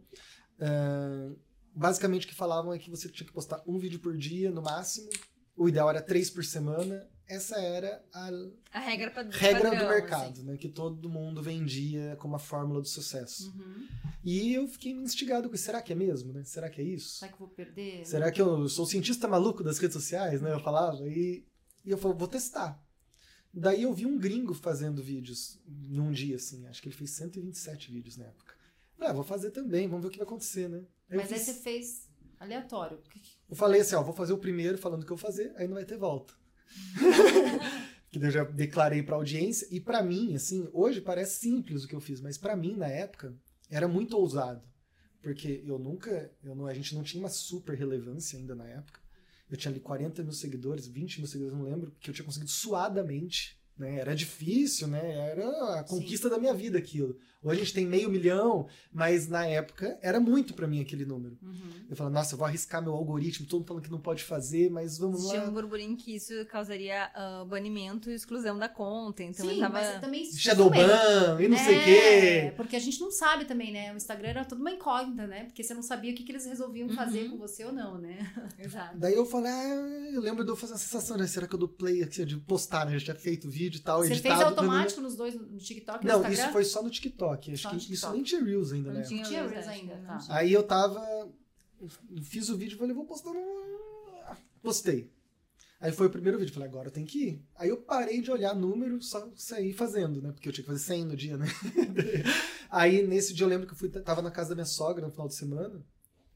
Uh, basicamente o que falavam é que você tinha que postar um vídeo por dia, no máximo. O ideal era três por semana. Essa era a, a regra, pra, regra padrão, do mercado, assim. né? Que todo mundo vendia como a fórmula do sucesso. Uhum. E eu fiquei instigado com isso. Será que é mesmo, né? Será que é isso? Será que eu vou perder? Será que eu sou cientista maluco das redes sociais, né? Eu falava. E, e eu falei, vou testar. Daí eu vi um gringo fazendo vídeos num dia, assim. Acho que ele fez 127 vídeos na época. Ah, vou fazer também, vamos ver o que vai acontecer, né? Aí Mas aí você fez aleatório. Eu falei assim, ó, vou fazer o primeiro falando o que eu fazer, aí não vai ter volta. *laughs* que eu já declarei para audiência e para mim, assim, hoje parece simples o que eu fiz, mas para mim na época era muito ousado, porque eu nunca, eu não, a gente não tinha uma super relevância ainda na época. Eu tinha ali 40 mil seguidores, 20 mil seguidores, não lembro, que eu tinha conseguido suadamente né? Era difícil, né? Era a conquista Sim. da minha vida aquilo. Hoje a gente tem meio milhão, mas na época era muito para mim aquele número. Uhum. Eu falo, nossa, eu vou arriscar meu algoritmo, todo mundo falando que não pode fazer, mas vamos lá. Tinha um burburinho que isso causaria uh, banimento e exclusão da conta. Então Sim, tava... mas também Shadowban e não é, sei o quê. Porque a gente não sabe também, né? O Instagram era toda uma incógnita, né? Porque você não sabia o que, que eles resolviam uhum. fazer com você ou não, né? *laughs* Exato. Daí eu falei, ah, eu lembro de eu fazer a sensação, né? Será que eu dou play aqui, de postar, né? Eu já tinha feito vídeo e tal, Você editado. fez automático no... nos dois, no TikTok e Não, no isso foi só no TikTok. Acho só que TikTok. isso nem tinha Reels ainda, não né? Tinha tinha Reels ainda, tá. Aí eu tava. Fiz o vídeo e falei, vou postar no. Postei. Aí foi o primeiro vídeo, falei, agora tem que ir. Aí eu parei de olhar número, só saí fazendo, né? Porque eu tinha que fazer 100 no dia, né? *laughs* Aí nesse dia eu lembro que eu fui, tava na casa da minha sogra no final de semana.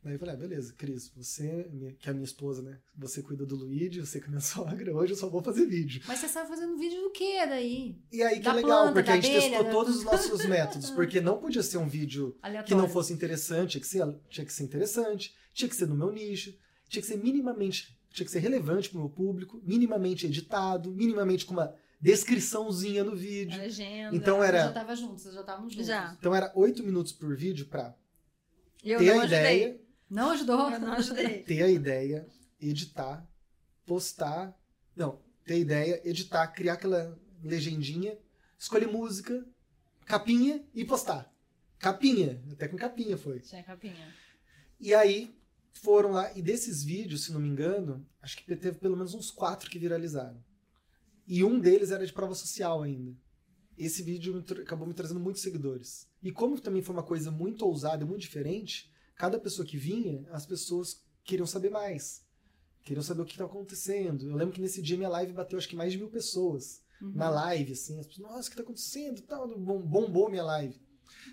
Daí eu falei, ah, beleza, Cris, você, que é a minha esposa, né? Você cuida do Luigi, você que é minha *laughs* sogra, hoje eu só vou fazer vídeo. Mas você estava fazendo vídeo do que daí? E aí que da é legal, planta, porque a gente abelha, testou da... todos os nossos *laughs* métodos, porque não podia ser um vídeo Aleatório. que não fosse interessante, tinha que, ser, tinha que ser interessante, tinha que ser no meu nicho, tinha que ser minimamente, tinha que ser relevante para o meu público, minimamente editado, minimamente com uma descriçãozinha no vídeo. A legenda. Então era. Eu já tava junto, vocês já estavam juntos. Já. Então era oito minutos por vídeo para ter a ideia. Não ajudou? Eu não ajudei. *laughs* Ter a ideia, editar, postar. Não, ter a ideia, editar, criar aquela legendinha, escolher música, capinha e postar. Capinha, até com capinha foi. Tinha capinha. E aí foram lá, e desses vídeos, se não me engano, acho que teve pelo menos uns quatro que viralizaram. E um deles era de prova social ainda. Esse vídeo acabou me trazendo muitos seguidores. E como também foi uma coisa muito ousada e muito diferente, cada pessoa que vinha, as pessoas queriam saber mais. Queriam saber o que estava acontecendo. Eu lembro que nesse dia minha live bateu acho que mais de mil pessoas. Uhum. Na live, assim. As pessoas, nossa, o que está acontecendo? Tal, bombou minha live.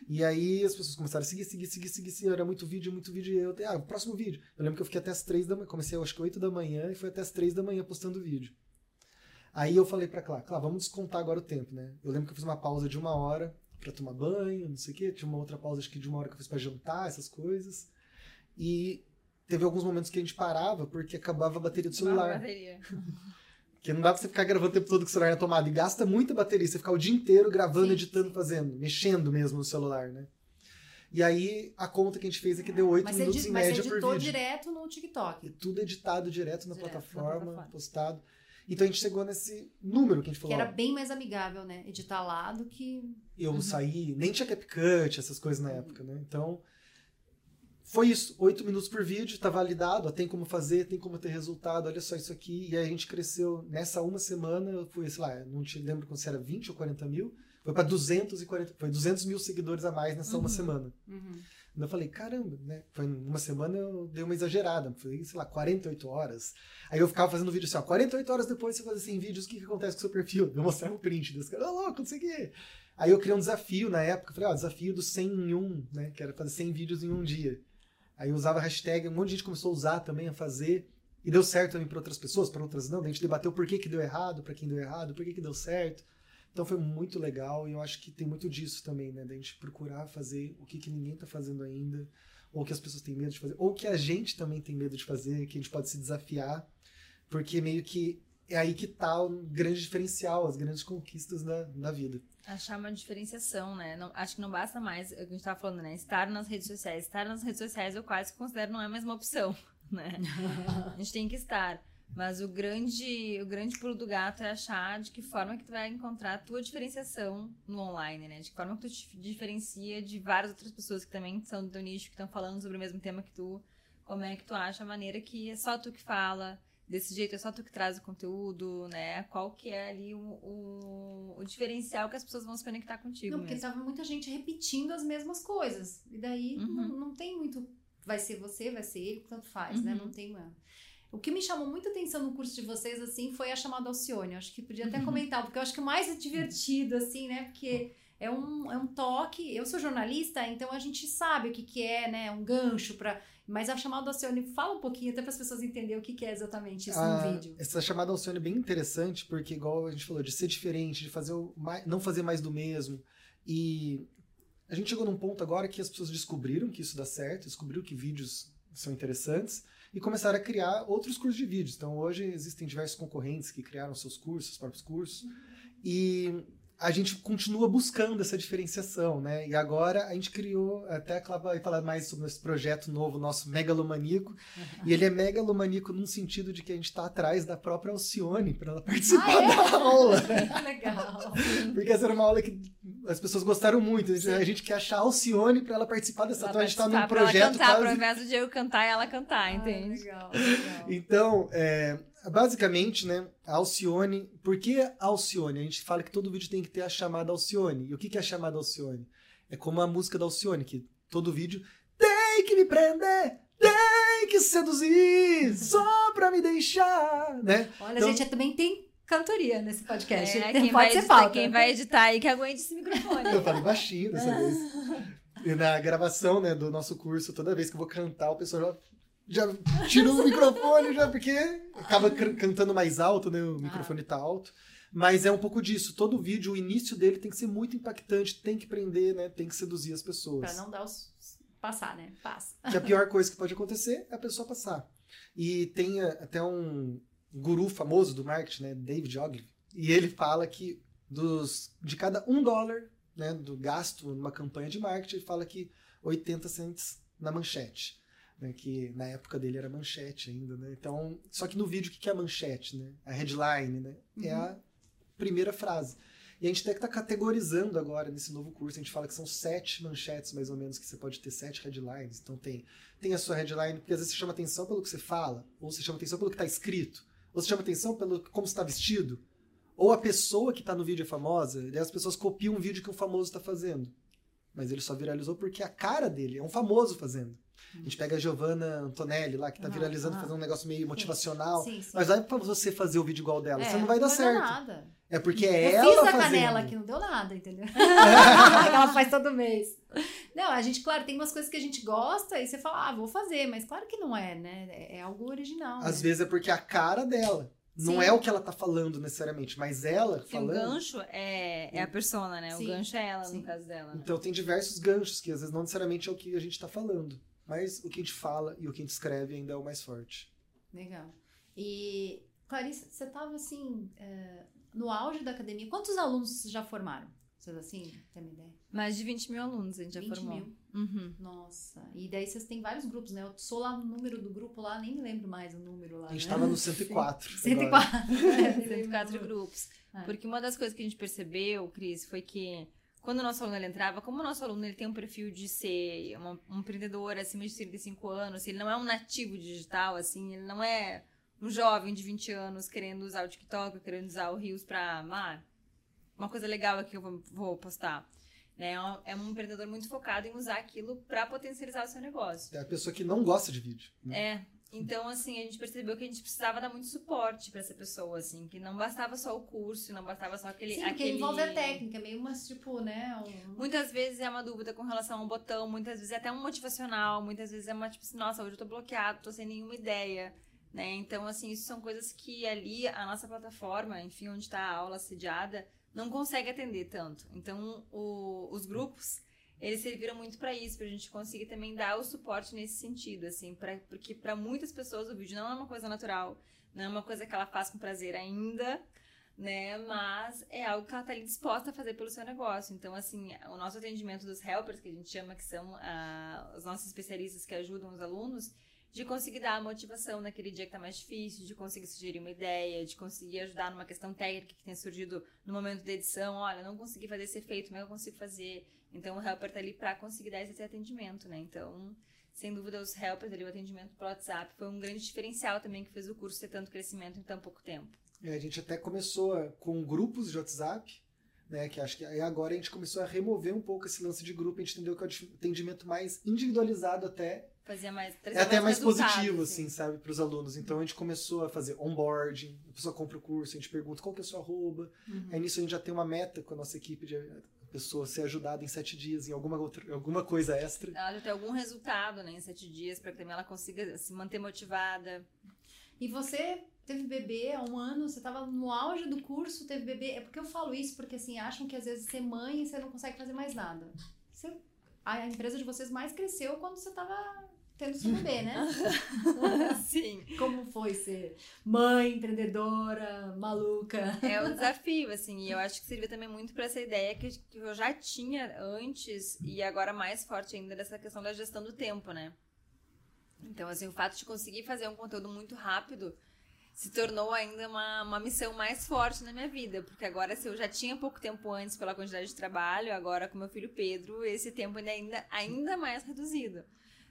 E aí as pessoas começaram a seguir, seguir, seguir, seguir, seguir. Era muito vídeo, muito vídeo. E eu, ah, próximo vídeo. Eu lembro que eu fiquei até as três da manhã. Comecei, acho que oito da manhã e foi até as três da manhã postando vídeo. Aí eu falei pra Clá, Clá, vamos descontar agora o tempo, né? Eu lembro que eu fiz uma pausa de uma hora para tomar banho, não sei o quê. Tinha uma outra pausa, acho que de uma hora que eu fiz para jantar, essas coisas. E teve alguns momentos que a gente parava porque acabava a bateria do celular. A bateria. *laughs* Porque não dá pra você ficar gravando o tempo todo com o celular na tomada. E gasta muita bateria. Você ficar o dia inteiro gravando, sim, editando, fazendo, mexendo mesmo no celular, né? E aí, a conta que a gente fez é que deu 8 mas minutos edi- em média mas por editou vídeo. direto no TikTok. E tudo editado direto na, Direto na plataforma, plataforma. postado. Então a gente chegou nesse número que a gente falou. Que era bem mais amigável, né? Editar lá do que. eu Uhum. saí, nem tinha CapCut, essas coisas na época, né? Então, foi isso. Oito minutos por vídeo, tá validado, ó, tem como fazer, tem como ter resultado, olha só isso aqui. E aí a gente cresceu, nessa uma semana, eu fui, sei lá, não te lembro quando se era 20 ou 40 mil, foi para 240, foi 200 mil seguidores a mais nessa uma Uhum. semana. Uhum. Eu falei, caramba, né? Foi uma semana eu dei uma exagerada, foi, sei lá, 48 horas. Aí eu ficava fazendo vídeo assim, ó, 48 horas depois você faz 100 vídeos, o que, que acontece com o seu perfil? Eu mostrava um print desse cara, ô louco, não sei o quê. Aí eu criei um desafio na época, falei, ó, desafio do 100 em 1, né? Que era fazer 100 vídeos em um dia. Aí eu usava hashtag, um monte de gente começou a usar também, a fazer. E deu certo também para outras pessoas, para outras não. A gente debateu por que, que deu errado, para quem deu errado, por que, que deu certo. Então foi muito legal e eu acho que tem muito disso também, né? Da gente procurar fazer o que, que ninguém tá fazendo ainda, ou que as pessoas têm medo de fazer, ou que a gente também tem medo de fazer, que a gente pode se desafiar, porque meio que é aí que tá o grande diferencial, as grandes conquistas da, da vida. Achar uma diferenciação, né? Não- acho que não basta mais, é a gente tava falando, né? Estar nas redes sociais. Estar nas redes sociais eu quase considero não é mais uma opção, *laughs* né? *laughs* A gente tem que estar. Mas o grande, o grande pulo do gato é achar de que forma que tu vai encontrar a tua diferenciação no online, né? De que forma que tu te diferencia de várias outras pessoas que também são do teu nicho, que estão falando sobre o mesmo tema que tu. Como é que tu acha a maneira que é só tu que fala, desse jeito é só tu que traz o conteúdo, né? Qual que é ali o, o, o diferencial que as pessoas vão se conectar contigo Não, porque mesmo. tava muita gente repetindo as mesmas coisas. E daí Uhum. não, não tem muito. Vai ser você, vai ser ele, tanto faz, né? Uhum. Não tem uma. O que me chamou muita atenção no curso de vocês, assim, foi a chamada Alcione. Eu Acho que podia Uhum. até comentar, porque eu acho que o mais divertido, assim, né? Porque é um, é um toque. Eu sou jornalista, então a gente sabe o que, que é, né? Um gancho para. Mas a chamada Alcione, fala um pouquinho, até para as pessoas entenderem o que, que é exatamente isso Ah, no vídeo. Essa chamada Alcione é bem interessante, porque, igual a gente falou, de ser diferente, de fazer o mais, não fazer mais do mesmo. E a gente chegou num ponto agora que as pessoas descobriram que isso dá certo, descobriram que vídeos são interessantes e começaram a criar outros cursos de vídeos. Então, hoje existem diversos concorrentes que criaram seus cursos, seus próprios cursos. E a gente continua buscando essa diferenciação, né? E agora a gente criou, até a Clara vai falar mais sobre esse projeto novo, nosso megalomaníaco. E ele é megalomaníaco num sentido de que a gente está atrás da própria Alcione para ela participar Ah, é? da aula. *laughs* Legal. Porque essa era uma aula que as pessoas gostaram muito. A gente, Sim. a gente quer achar a Alcione para ela participar dessa Ela aula. A gente está num pra ela projeto cantar, quase Ao invés do Diego cantar, ela cantar, Ah, entende? legal, legal. Então, é, basicamente, né, a Alcione. Por que a Alcione? A gente fala que todo vídeo tem que ter a chamada Alcione. E o que que é a chamada Alcione? É como a música da Alcione, que todo vídeo tem que me prender, tem que seduzir, só pra me deixar, né? Olha, Então- gente, também tem cantoria nesse podcast. É, *laughs* quem, pode vai ser editar, falta. quem vai editar aí que aguente esse microfone. Eu falei baixinho dessa vez. E na gravação, né, do nosso curso, toda vez que eu vou cantar, o pessoal já, já tira o microfone, já, porque acaba can- cantando mais alto, né? O microfone tá alto. Mas é um pouco disso. Todo vídeo, o início dele tem que ser muito impactante, tem que prender, né? Tem que seduzir as pessoas. Pra não dar os. Passar, né? Passa. Que a pior coisa que pode acontecer é a pessoa passar. E tem eh, até um guru famoso do marketing, né, David Ogilvy, e ele fala que dos, de cada um dólar né, do gasto numa campanha de marketing, ele fala que 80 cents na manchete. Né, que na época dele era manchete ainda, né? Então, só que no vídeo o que é a manchete, né? A headline, né? É Uhum. a primeira frase. E a gente até que tá categorizando agora nesse novo curso. A gente fala que são sete manchetes, mais ou menos, que você pode ter sete headlines. Então tem, tem a sua headline, porque às vezes você chama atenção pelo que você fala, ou você chama atenção pelo que está escrito, você chama atenção pelo como está vestido, ou a pessoa que está no vídeo é famosa, e as pessoas copiam um vídeo que um famoso está fazendo. Mas ele só viralizou porque a cara dele é um famoso fazendo. A gente pega a Giovanna Antonelli lá, que tá Uhum, viralizando, uhum. fazendo um negócio meio motivacional. Sim, sim. Mas vai pra você fazer o vídeo igual dela, É, você não vai dar certo. nada. É porque é Eu ela fiz a fazendo. canela que não deu nada, entendeu? que *laughs* ela faz todo mês. Não, a gente, claro, tem umas coisas que a gente gosta e você fala, ah, vou fazer, mas claro que não é, né? É- É algo original. Às né? vezes é porque é a cara dela. Não Sim. é o que ela tá falando necessariamente, mas ela Porque o falando. gancho é, é a persona, né? Sim, O gancho é ela, sim. no caso dela. né? Então tem diversos ganchos que às vezes não necessariamente é o que a gente tá falando. Mas o que a gente fala e o que a gente escreve ainda é o mais forte. Legal. E, Clarice, você estava assim, é, no auge da academia. Quantos alunos vocês já formaram? Vocês assim, tem uma ideia? Mais de 20 mil alunos a gente já 20 formou. mil. Uhum. Nossa. E daí vocês têm vários grupos, né? Eu sou lá no número do grupo lá, nem me lembro mais o número lá. A gente né? tava no 104. agora. 104. É, 104 grupos. É. Porque uma das coisas que a gente percebeu, Cris, foi que quando o nosso aluno ele entrava, como o nosso aluno ele tem um perfil de ser uma- um empreendedor acima de 35 anos, ele não é um nativo digital, assim, ele não é um jovem de 20 anos querendo usar o TikTok, querendo usar o Rios pra, ah, uma coisa legal aqui que eu vou, vou postar. Né? É um- É um empreendedor muito focado em usar aquilo para potencializar o seu negócio. É a pessoa que não gosta de vídeo. né? É. Então, assim, a gente percebeu que a gente precisava dar muito suporte para essa pessoa, assim, que não bastava só o curso, não bastava só aquele. Sim, porque aquele... envolve a técnica, meio umas, tipo, né? Um... Muitas vezes é uma dúvida com relação a um botão, muitas vezes é até um motivacional, muitas vezes é uma tipo assim, nossa, hoje eu tô bloqueado, tô sem nenhuma ideia, né? Então, assim, isso são coisas que ali a nossa plataforma, enfim, onde está a aula sediada, não consegue atender tanto. Então, o- os grupos, eles serviram muito para isso, pra gente conseguir também dar o suporte nesse sentido, assim, pra, porque para muitas pessoas o vídeo não é uma coisa natural, não é uma coisa que ela faz com prazer ainda, né? Mas é algo que ela tá ali disposta a fazer pelo seu negócio. Então, assim, o nosso atendimento dos helpers, que a gente chama que são ah, os nossos especialistas que ajudam os alunos, de conseguir dar a motivação naquele dia que tá mais difícil, de conseguir sugerir uma ideia, de conseguir ajudar numa questão técnica que tenha surgido no momento da edição. Olha, não consegui fazer esse efeito, mas eu consigo fazer. Então, o helper tá ali pra conseguir dar esse atendimento, né? Então, sem dúvida, os helpers ali, o atendimento pelo WhatsApp, foi um grande diferencial também que fez o curso ter tanto crescimento em tão pouco tempo. É, a gente até começou a- com grupos de WhatsApp, né? Que acho que aí agora a gente começou a remover um pouco esse lance de grupo, a gente entendeu que é o atendimento mais individualizado até Fazia mais. é até mais resultado, positivo, assim, sabe, para os alunos. Então a gente começou a fazer onboarding, a pessoa compra o curso, a gente pergunta qual que é o seu arroba. Uhum. Aí nisso a gente já tem uma meta com a nossa equipe de pessoa ser ajudada em sete dias em alguma, outra, alguma coisa extra. Ela já tem algum resultado, né, em sete dias, para que também ela consiga se manter motivada. E você teve bebê há um ano, você tava no auge do curso, teve bebê. É porque eu falo isso, porque assim, acham que às vezes ser mãe você não consegue fazer mais nada. Você- a empresa de vocês mais cresceu quando você tava tendo seu bebê, né? *laughs* Sim. Como foi ser mãe, empreendedora, maluca? É um desafio, assim, e eu acho que serviu também muito para essa ideia que, que eu já tinha antes e agora mais forte ainda dessa questão da gestão do tempo, né? Então, assim, o fato de conseguir fazer um conteúdo muito rápido se tornou ainda uma, uma missão mais forte na minha vida, porque agora, se eu já tinha pouco tempo antes pela quantidade de trabalho, agora com meu filho Pedro, esse tempo ainda, ainda mais reduzido.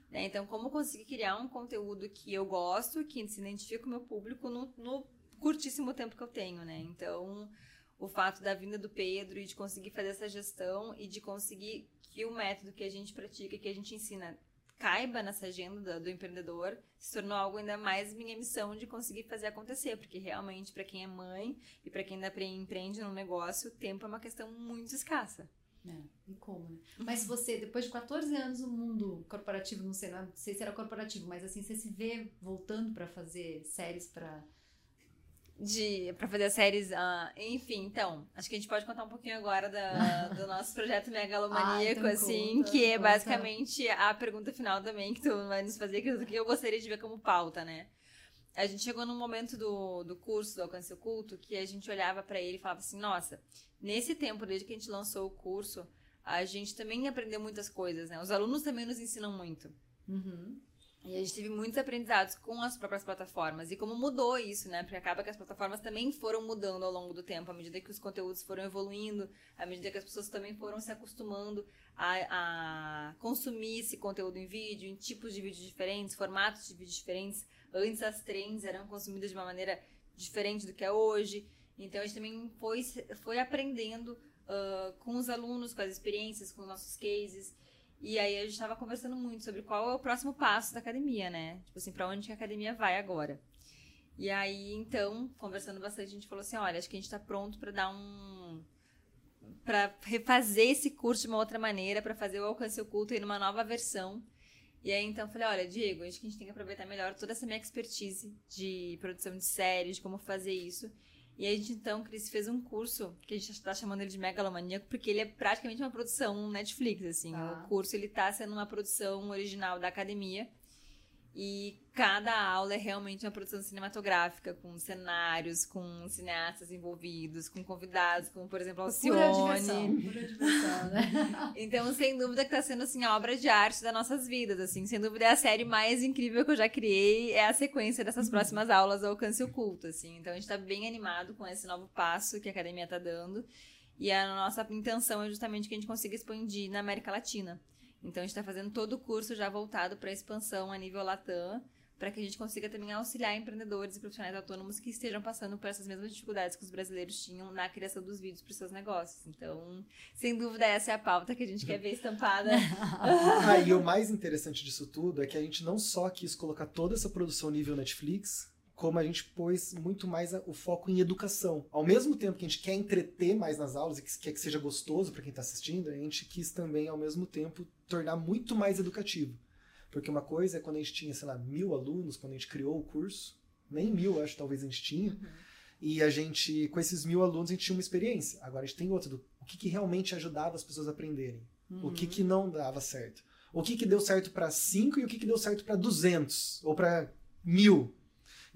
Né? Então, como conseguir criar um conteúdo que eu gosto, que se identifica com o meu público no, no curtíssimo tempo que eu tenho, né? Então, o fato da vinda do Pedro e de conseguir fazer essa gestão e de conseguir que o método que a gente pratica, que a gente ensina, caiba nessa agenda do, do empreendedor, se tornou algo ainda mais minha missão de conseguir fazer acontecer, porque realmente para quem é mãe e para quem ainda pre- empreende no negócio, o tempo é uma questão muito escassa. É, e como, né? Mas você, depois de 14 anos no mundo corporativo, não sei, não sei se era corporativo, mas assim, você se vê voltando pra fazer séries pra. de para fazer séries, ah, enfim, então, acho que a gente pode contar um pouquinho agora da- *laughs* do nosso projeto megalomaníaco, Ah, então assim, conta, que é conta. basicamente a pergunta final também que tu vai nos fazer, que eu gostaria de ver como pauta, né? A gente chegou num momento do, do curso do Alcance Oculto que a gente olhava pra ele e falava assim, nossa, nesse tempo, desde que a gente lançou o curso, a gente também aprendeu muitas coisas, né? Os alunos também nos ensinam muito. Uhum. E a gente teve muitos aprendizados com as próprias plataformas. E como mudou isso, né? Porque acaba que as plataformas também foram mudando ao longo do tempo, à medida que os conteúdos foram evoluindo, à medida que as pessoas também foram se acostumando a, a consumir esse conteúdo em vídeo, em tipos de vídeos diferentes, formatos de vídeos diferentes. Antes as trends eram consumidas de uma maneira diferente do que é hoje. Então a gente também foi, foi aprendendo ah, com os alunos, com as experiências, com os nossos cases. E aí a gente tava conversando muito sobre qual é o próximo passo da academia, né? Tipo assim, pra onde a academia vai agora. E aí, então, conversando bastante, a gente falou assim, olha, acho que a gente tá pronto pra dar um... pra refazer esse curso de uma outra maneira, pra fazer o alcance oculto em uma nova versão. E aí, então, eu falei, olha, Diego, acho que a gente tem que aproveitar melhor toda essa minha expertise de produção de séries, de como fazer isso. E aí, a gente, então, Cris, fez um curso, que a gente está chamando ele de megalomaníaco, porque ele é praticamente uma produção Netflix, assim. Tá. O curso, ele tá sendo uma produção original da academia. E cada aula é realmente uma produção cinematográfica, com cenários, com cineastas envolvidos, com convidados, como por exemplo Alcione. Pura diversão, pura diversão, né? *laughs* então, sem dúvida que tá sendo assim a obra de arte das nossas vidas, assim, sem dúvida é a série mais incrível que eu já criei, é a sequência dessas uhum. próximas aulas ao Alcance Oculto, assim. Então, a gente tá bem animado com esse novo passo que a academia tá dando. E a nossa intenção é justamente que a gente consiga expandir na América Latina. Então a gente está fazendo todo o curso já voltado para expansão a nível Latam, para que a gente consiga também auxiliar empreendedores e profissionais autônomos que estejam passando por essas mesmas dificuldades que os brasileiros tinham na criação dos vídeos para os seus negócios. Então, sem dúvida, essa é a pauta que a gente quer ver estampada. *laughs* ah, e o mais interessante disso tudo é que a gente não só quis colocar toda essa produção nível Netflix, como a gente pôs muito mais o foco em educação. Ao mesmo tempo que a gente quer entreter mais nas aulas e que quer que seja gostoso para quem está assistindo, a gente quis também, ao mesmo tempo, tornar muito mais educativo. Porque uma coisa é quando a gente tinha, sei lá, mil alunos, quando a gente criou o curso, nem mil, acho, talvez a gente tinha, uhum. e a gente, com esses mil alunos, a gente tinha uma experiência. Agora a gente tem outra, do, o que, que realmente ajudava as pessoas a aprenderem, uhum. o que, que não dava certo. O que, que deu certo para cinco e o que, que deu certo para duzentos ou para mil.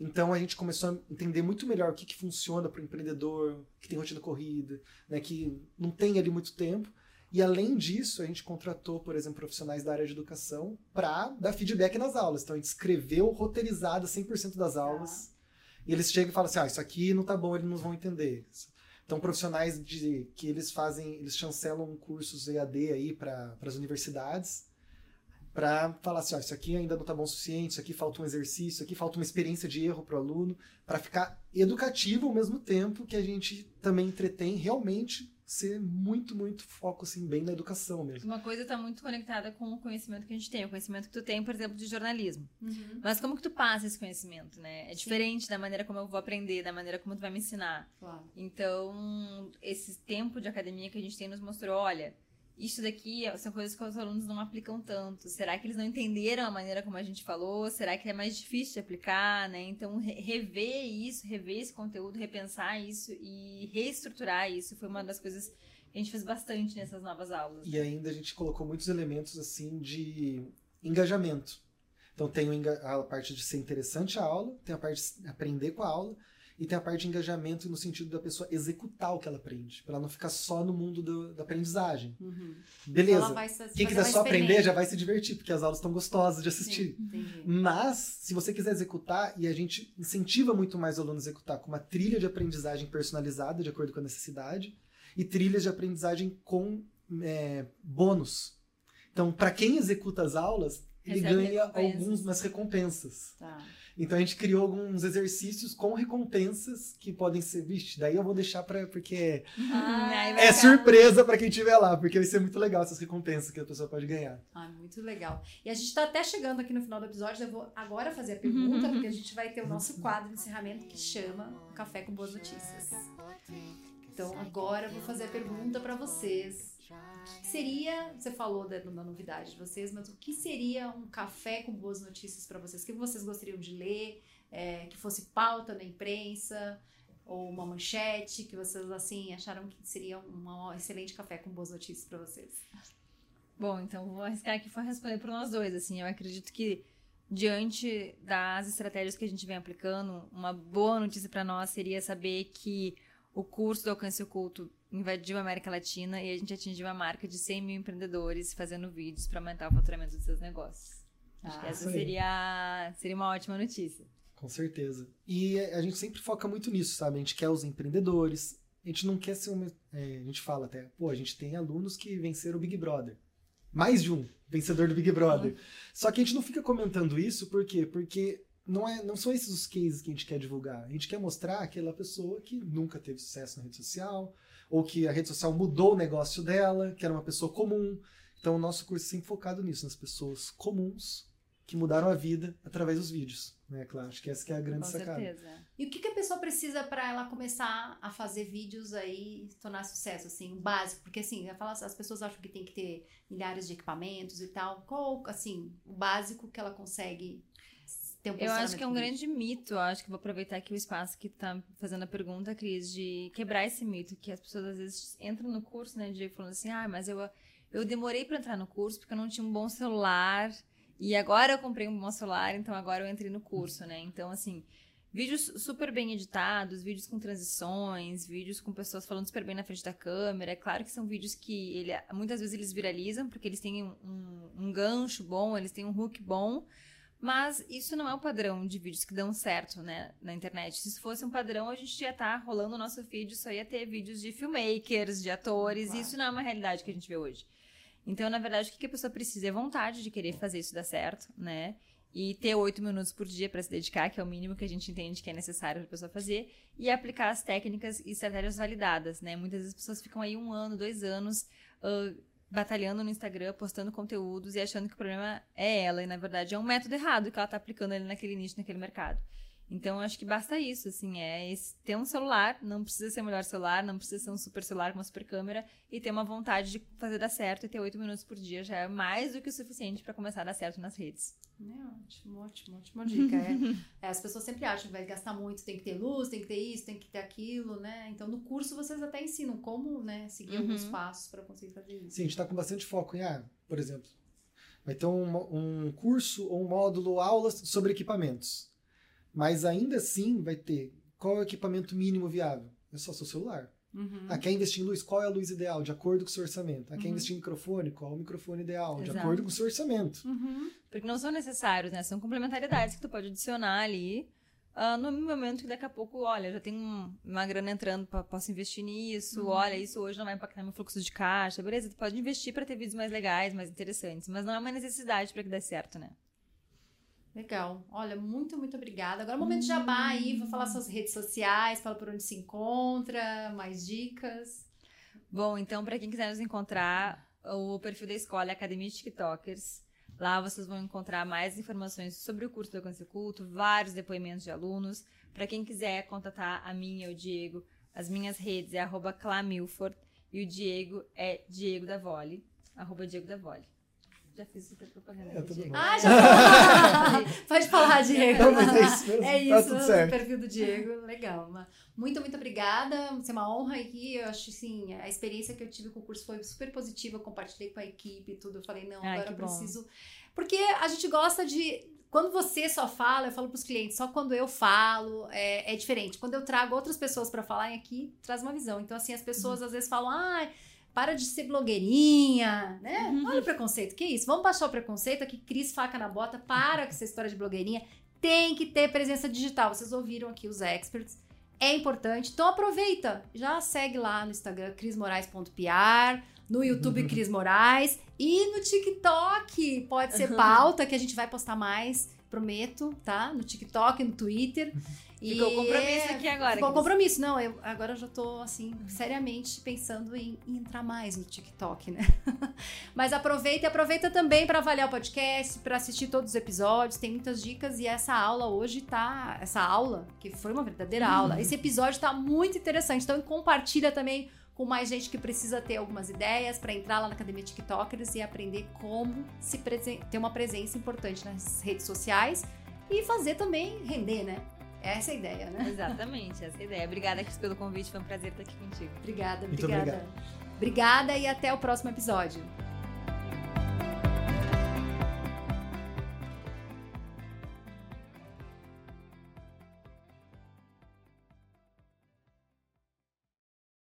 Então a gente começou a entender muito melhor o que, que funciona para o empreendedor que tem rotina corrida, né, que não tem ali muito tempo. E além disso, a gente contratou, por exemplo, profissionais da área de educação para dar feedback nas aulas. Então a gente escreveu roteirizado 100% das aulas. Ah. E eles chegam e falam assim: ah, isso aqui não tá bom, eles não vão entender. Então, profissionais de, que eles fazem, eles chancelam cursos EAD aí para as universidades para falar assim, ó, isso aqui ainda não está bom o suficiente, isso aqui falta um exercício, isso aqui falta uma experiência de erro para o aluno, para ficar educativo ao mesmo tempo que a gente também entretém realmente ser muito, muito foco assim, bem na educação mesmo. Uma coisa está muito conectada com o conhecimento que a gente tem, o conhecimento que tu tem, por exemplo, de jornalismo. Uhum. Mas como que tu passa esse conhecimento, né? É diferente Sim. da maneira como eu vou aprender, da maneira como tu vai me ensinar. Claro. Então, esse tempo de academia que a gente tem nos mostrou, olha, isso daqui são coisas que os alunos não aplicam tanto. Será que eles não entenderam a maneira como a gente falou? Será que é mais difícil de aplicar, né? Então, rever isso, rever esse conteúdo, repensar isso e reestruturar isso foi uma das coisas que a gente fez bastante nessas novas aulas. E ainda a gente colocou muitos elementos, assim, de engajamento. Então, tem a parte de ser interessante a aula, tem a parte de aprender com a aula, e tem a parte de engajamento no sentido da pessoa executar o que ela aprende, para ela não ficar só no mundo do, da aprendizagem. Uhum. Beleza. Quem quiser só aprender já vai se divertir, porque as aulas estão gostosas de assistir. Sim, Mas, se você quiser executar, e a gente incentiva muito mais o aluno a executar com uma trilha de aprendizagem personalizada, de acordo com a necessidade, e trilhas de aprendizagem com é, bônus. Então, para quem executa as aulas, ele Recebe ganha algumas recompensas. Tá. Então a gente criou alguns exercícios com recompensas que podem ser, vixe, daí eu vou deixar para porque ah, é surpresa para quem estiver lá, porque vai ser muito legal essas recompensas que a pessoa pode ganhar. Ah, muito legal. E a gente está até chegando aqui no final do episódio, eu vou agora fazer a pergunta, porque a gente vai ter o nosso quadro de encerramento que chama Café com Boas Notícias. Então agora eu vou fazer a pergunta para vocês. Que seria, você falou da, da, novidade de vocês, mas o que seria um café com boas notícias para vocês? O que vocês gostariam de ler, é, que fosse pauta na imprensa, ou uma manchete, que vocês assim acharam que seria um excelente café com boas notícias para vocês? Bom, então vou arriscar aqui para responder para nós dois. Assim, eu acredito que diante das estratégias que a gente vem aplicando, uma boa notícia para nós seria saber que o curso do alcance oculto invadiu a América Latina e a gente atingiu a marca de 100 mil empreendedores fazendo vídeos para aumentar o faturamento dos seus negócios. Acho ah, que essa seria, seria uma ótima notícia. Com certeza. E a gente sempre foca muito nisso, sabe? A gente quer os empreendedores, a gente não quer ser uma. É, a gente fala até, pô, a gente tem alunos que venceram o Big Brother. Mais de um vencedor do Big Brother. Uhum. Só que a gente não fica comentando isso, por quê? Porque não, é, não são esses os cases que a gente quer divulgar. A gente quer mostrar aquela pessoa que nunca teve sucesso na rede social, ou que a rede social mudou o negócio dela, que era uma pessoa comum. Então, o nosso curso é sempre focado nisso, nas pessoas comuns que mudaram a vida através dos vídeos. Né, claro, acho que essa que é a grande Com sacada. Certeza. E o que, que a pessoa precisa para ela começar a fazer vídeos aí e tornar sucesso, assim, o básico? Porque, assim, as pessoas acham que tem que ter milhares de equipamentos e tal. Qual, assim, o básico que ela consegue um eu acho que é um grande mito. Acho que vou aproveitar aqui o espaço que tá fazendo a pergunta, Cris, de quebrar esse mito que as pessoas às vezes entram no curso, né, de falando assim, ah, mas eu, eu demorei para entrar no curso porque eu não tinha um bom celular E agora eu comprei um bom celular, então agora eu entrei no curso, né? Então, assim, vídeos super bem editados, vídeos com transições, vídeos com pessoas falando super bem na frente da câmera. É claro que são vídeos que ele, muitas vezes eles viralizam, porque eles têm um, um, um gancho bom, eles têm um hook bom. Mas isso não é o padrão de vídeos que dão certo, né, na internet. Se isso fosse um padrão, a gente estar tá rolando o nosso feed, só ia ter vídeos de filmmakers, de atores, claro. e isso não é uma realidade que a gente vê hoje. Então, na verdade, o que a pessoa precisa é vontade de querer fazer isso dar certo, né? E ter oito minutos por dia para se dedicar, que é o mínimo que a gente entende que é necessário para a pessoa fazer, e aplicar as técnicas e estratégias validadas, né? Muitas vezes as pessoas ficam aí um ano, dois anos uh, batalhando no Instagram, postando conteúdos e achando que o problema é ela, e na verdade é um método errado que ela está aplicando ali naquele nicho, naquele mercado. Então, acho que basta isso, assim, é ter um celular, não precisa ser o melhor celular, não precisa ser um super celular com uma super câmera, e ter uma vontade de fazer dar certo, e ter oito minutos por dia já é mais do que o suficiente para começar a dar certo nas redes. É ótimo, ótimo, ótima dica. É, *laughs* é, as pessoas sempre acham que vai gastar muito, tem que ter luz, tem que ter isso, tem que ter aquilo, né? Então, no curso, vocês até ensinam como, né, seguir uhum. alguns passos para conseguir fazer isso. Sim, a gente está com bastante foco em, ah, por exemplo, vai ter um, um curso ou um módulo, aulas sobre equipamentos. Mas ainda assim vai ter qual é o equipamento mínimo viável? É só seu celular. Uhum. Ah, quer investir em luz? Qual é a luz ideal? De acordo com o seu orçamento. Ah, quer uhum. investir em microfone? Qual é o microfone ideal? Exato. De acordo com o seu orçamento. Uhum. Porque não são necessários, né? São complementaridades que tu pode adicionar ali. Uh, no momento que daqui a pouco, olha, já tem uma grana entrando, posso investir nisso, uhum. olha, isso hoje não vai impactar meu fluxo de caixa, beleza? Tu pode investir para ter vídeos mais legais, mais interessantes, mas não é uma necessidade para que dê certo, né? Legal. Olha, muito, muito obrigada. Agora é o momento de jabá aí, vou falar suas redes sociais, fala por onde se encontra, mais dicas. Bom, então, para quem quiser nos encontrar, o perfil da escola é Academia de TikTokers. Lá vocês vão encontrar mais informações sobre o curso do Alcance Culto, vários depoimentos de alunos. Para quem quiser contatar a minha e o Diego, as minhas redes é arroba Clamilford e o Diego é Diego da Vole, arroba Diego da Vole. Já fiz super propaganda. É, Diego. Ah, já *laughs* Pode falar, Diego. Não, mas é isso mesmo. É tá isso, tá o perfil do Diego. Legal. Muito, muito obrigada. Isso é uma honra aqui. Eu acho assim, a experiência que eu tive com o curso foi super positiva. Eu compartilhei com a equipe e tudo. Eu falei, não, Ai, agora eu preciso. Porque a gente gosta de. Quando você só fala, eu falo para os clientes, só quando eu falo é, é diferente. Quando eu trago outras pessoas para falar aqui, traz uma visão. Então, assim, as pessoas uhum. às vezes falam, ah para de ser blogueirinha, né? Uhum. Olha o preconceito, que isso? Vamos baixar o preconceito aqui, Cris Faca na Bota, para com essa história de blogueirinha. Tem que ter presença digital. Vocês ouviram aqui os experts. É importante. Então aproveita, já segue lá no Instagram crismorais.pr, no YouTube *laughs* uhum. Cris Moraes e no TikTok. Pode ser pauta que a gente vai postar mais, prometo, tá? No TikTok, no Twitter. *laughs* Ficou compromisso aqui agora. Ficou compromisso. Não, eu agora eu já tô, assim, seriamente pensando em, em entrar mais no TikTok, né? *laughs* Mas aproveita e aproveita também para avaliar o podcast, para assistir todos os episódios. Tem muitas dicas e essa aula hoje tá. Essa aula, que foi uma verdadeira uhum. aula, esse episódio tá muito interessante. Então compartilha também com mais gente que precisa ter algumas ideias para entrar lá na Academia TikTokers e aprender como se ter uma presença importante nas redes sociais e fazer também render, né? Essa é a ideia, né? Exatamente, essa é a ideia. Obrigada, Cris, pelo convite. Foi um prazer estar aqui contigo. Obrigada, obrigada. Obrigada e até o próximo episódio.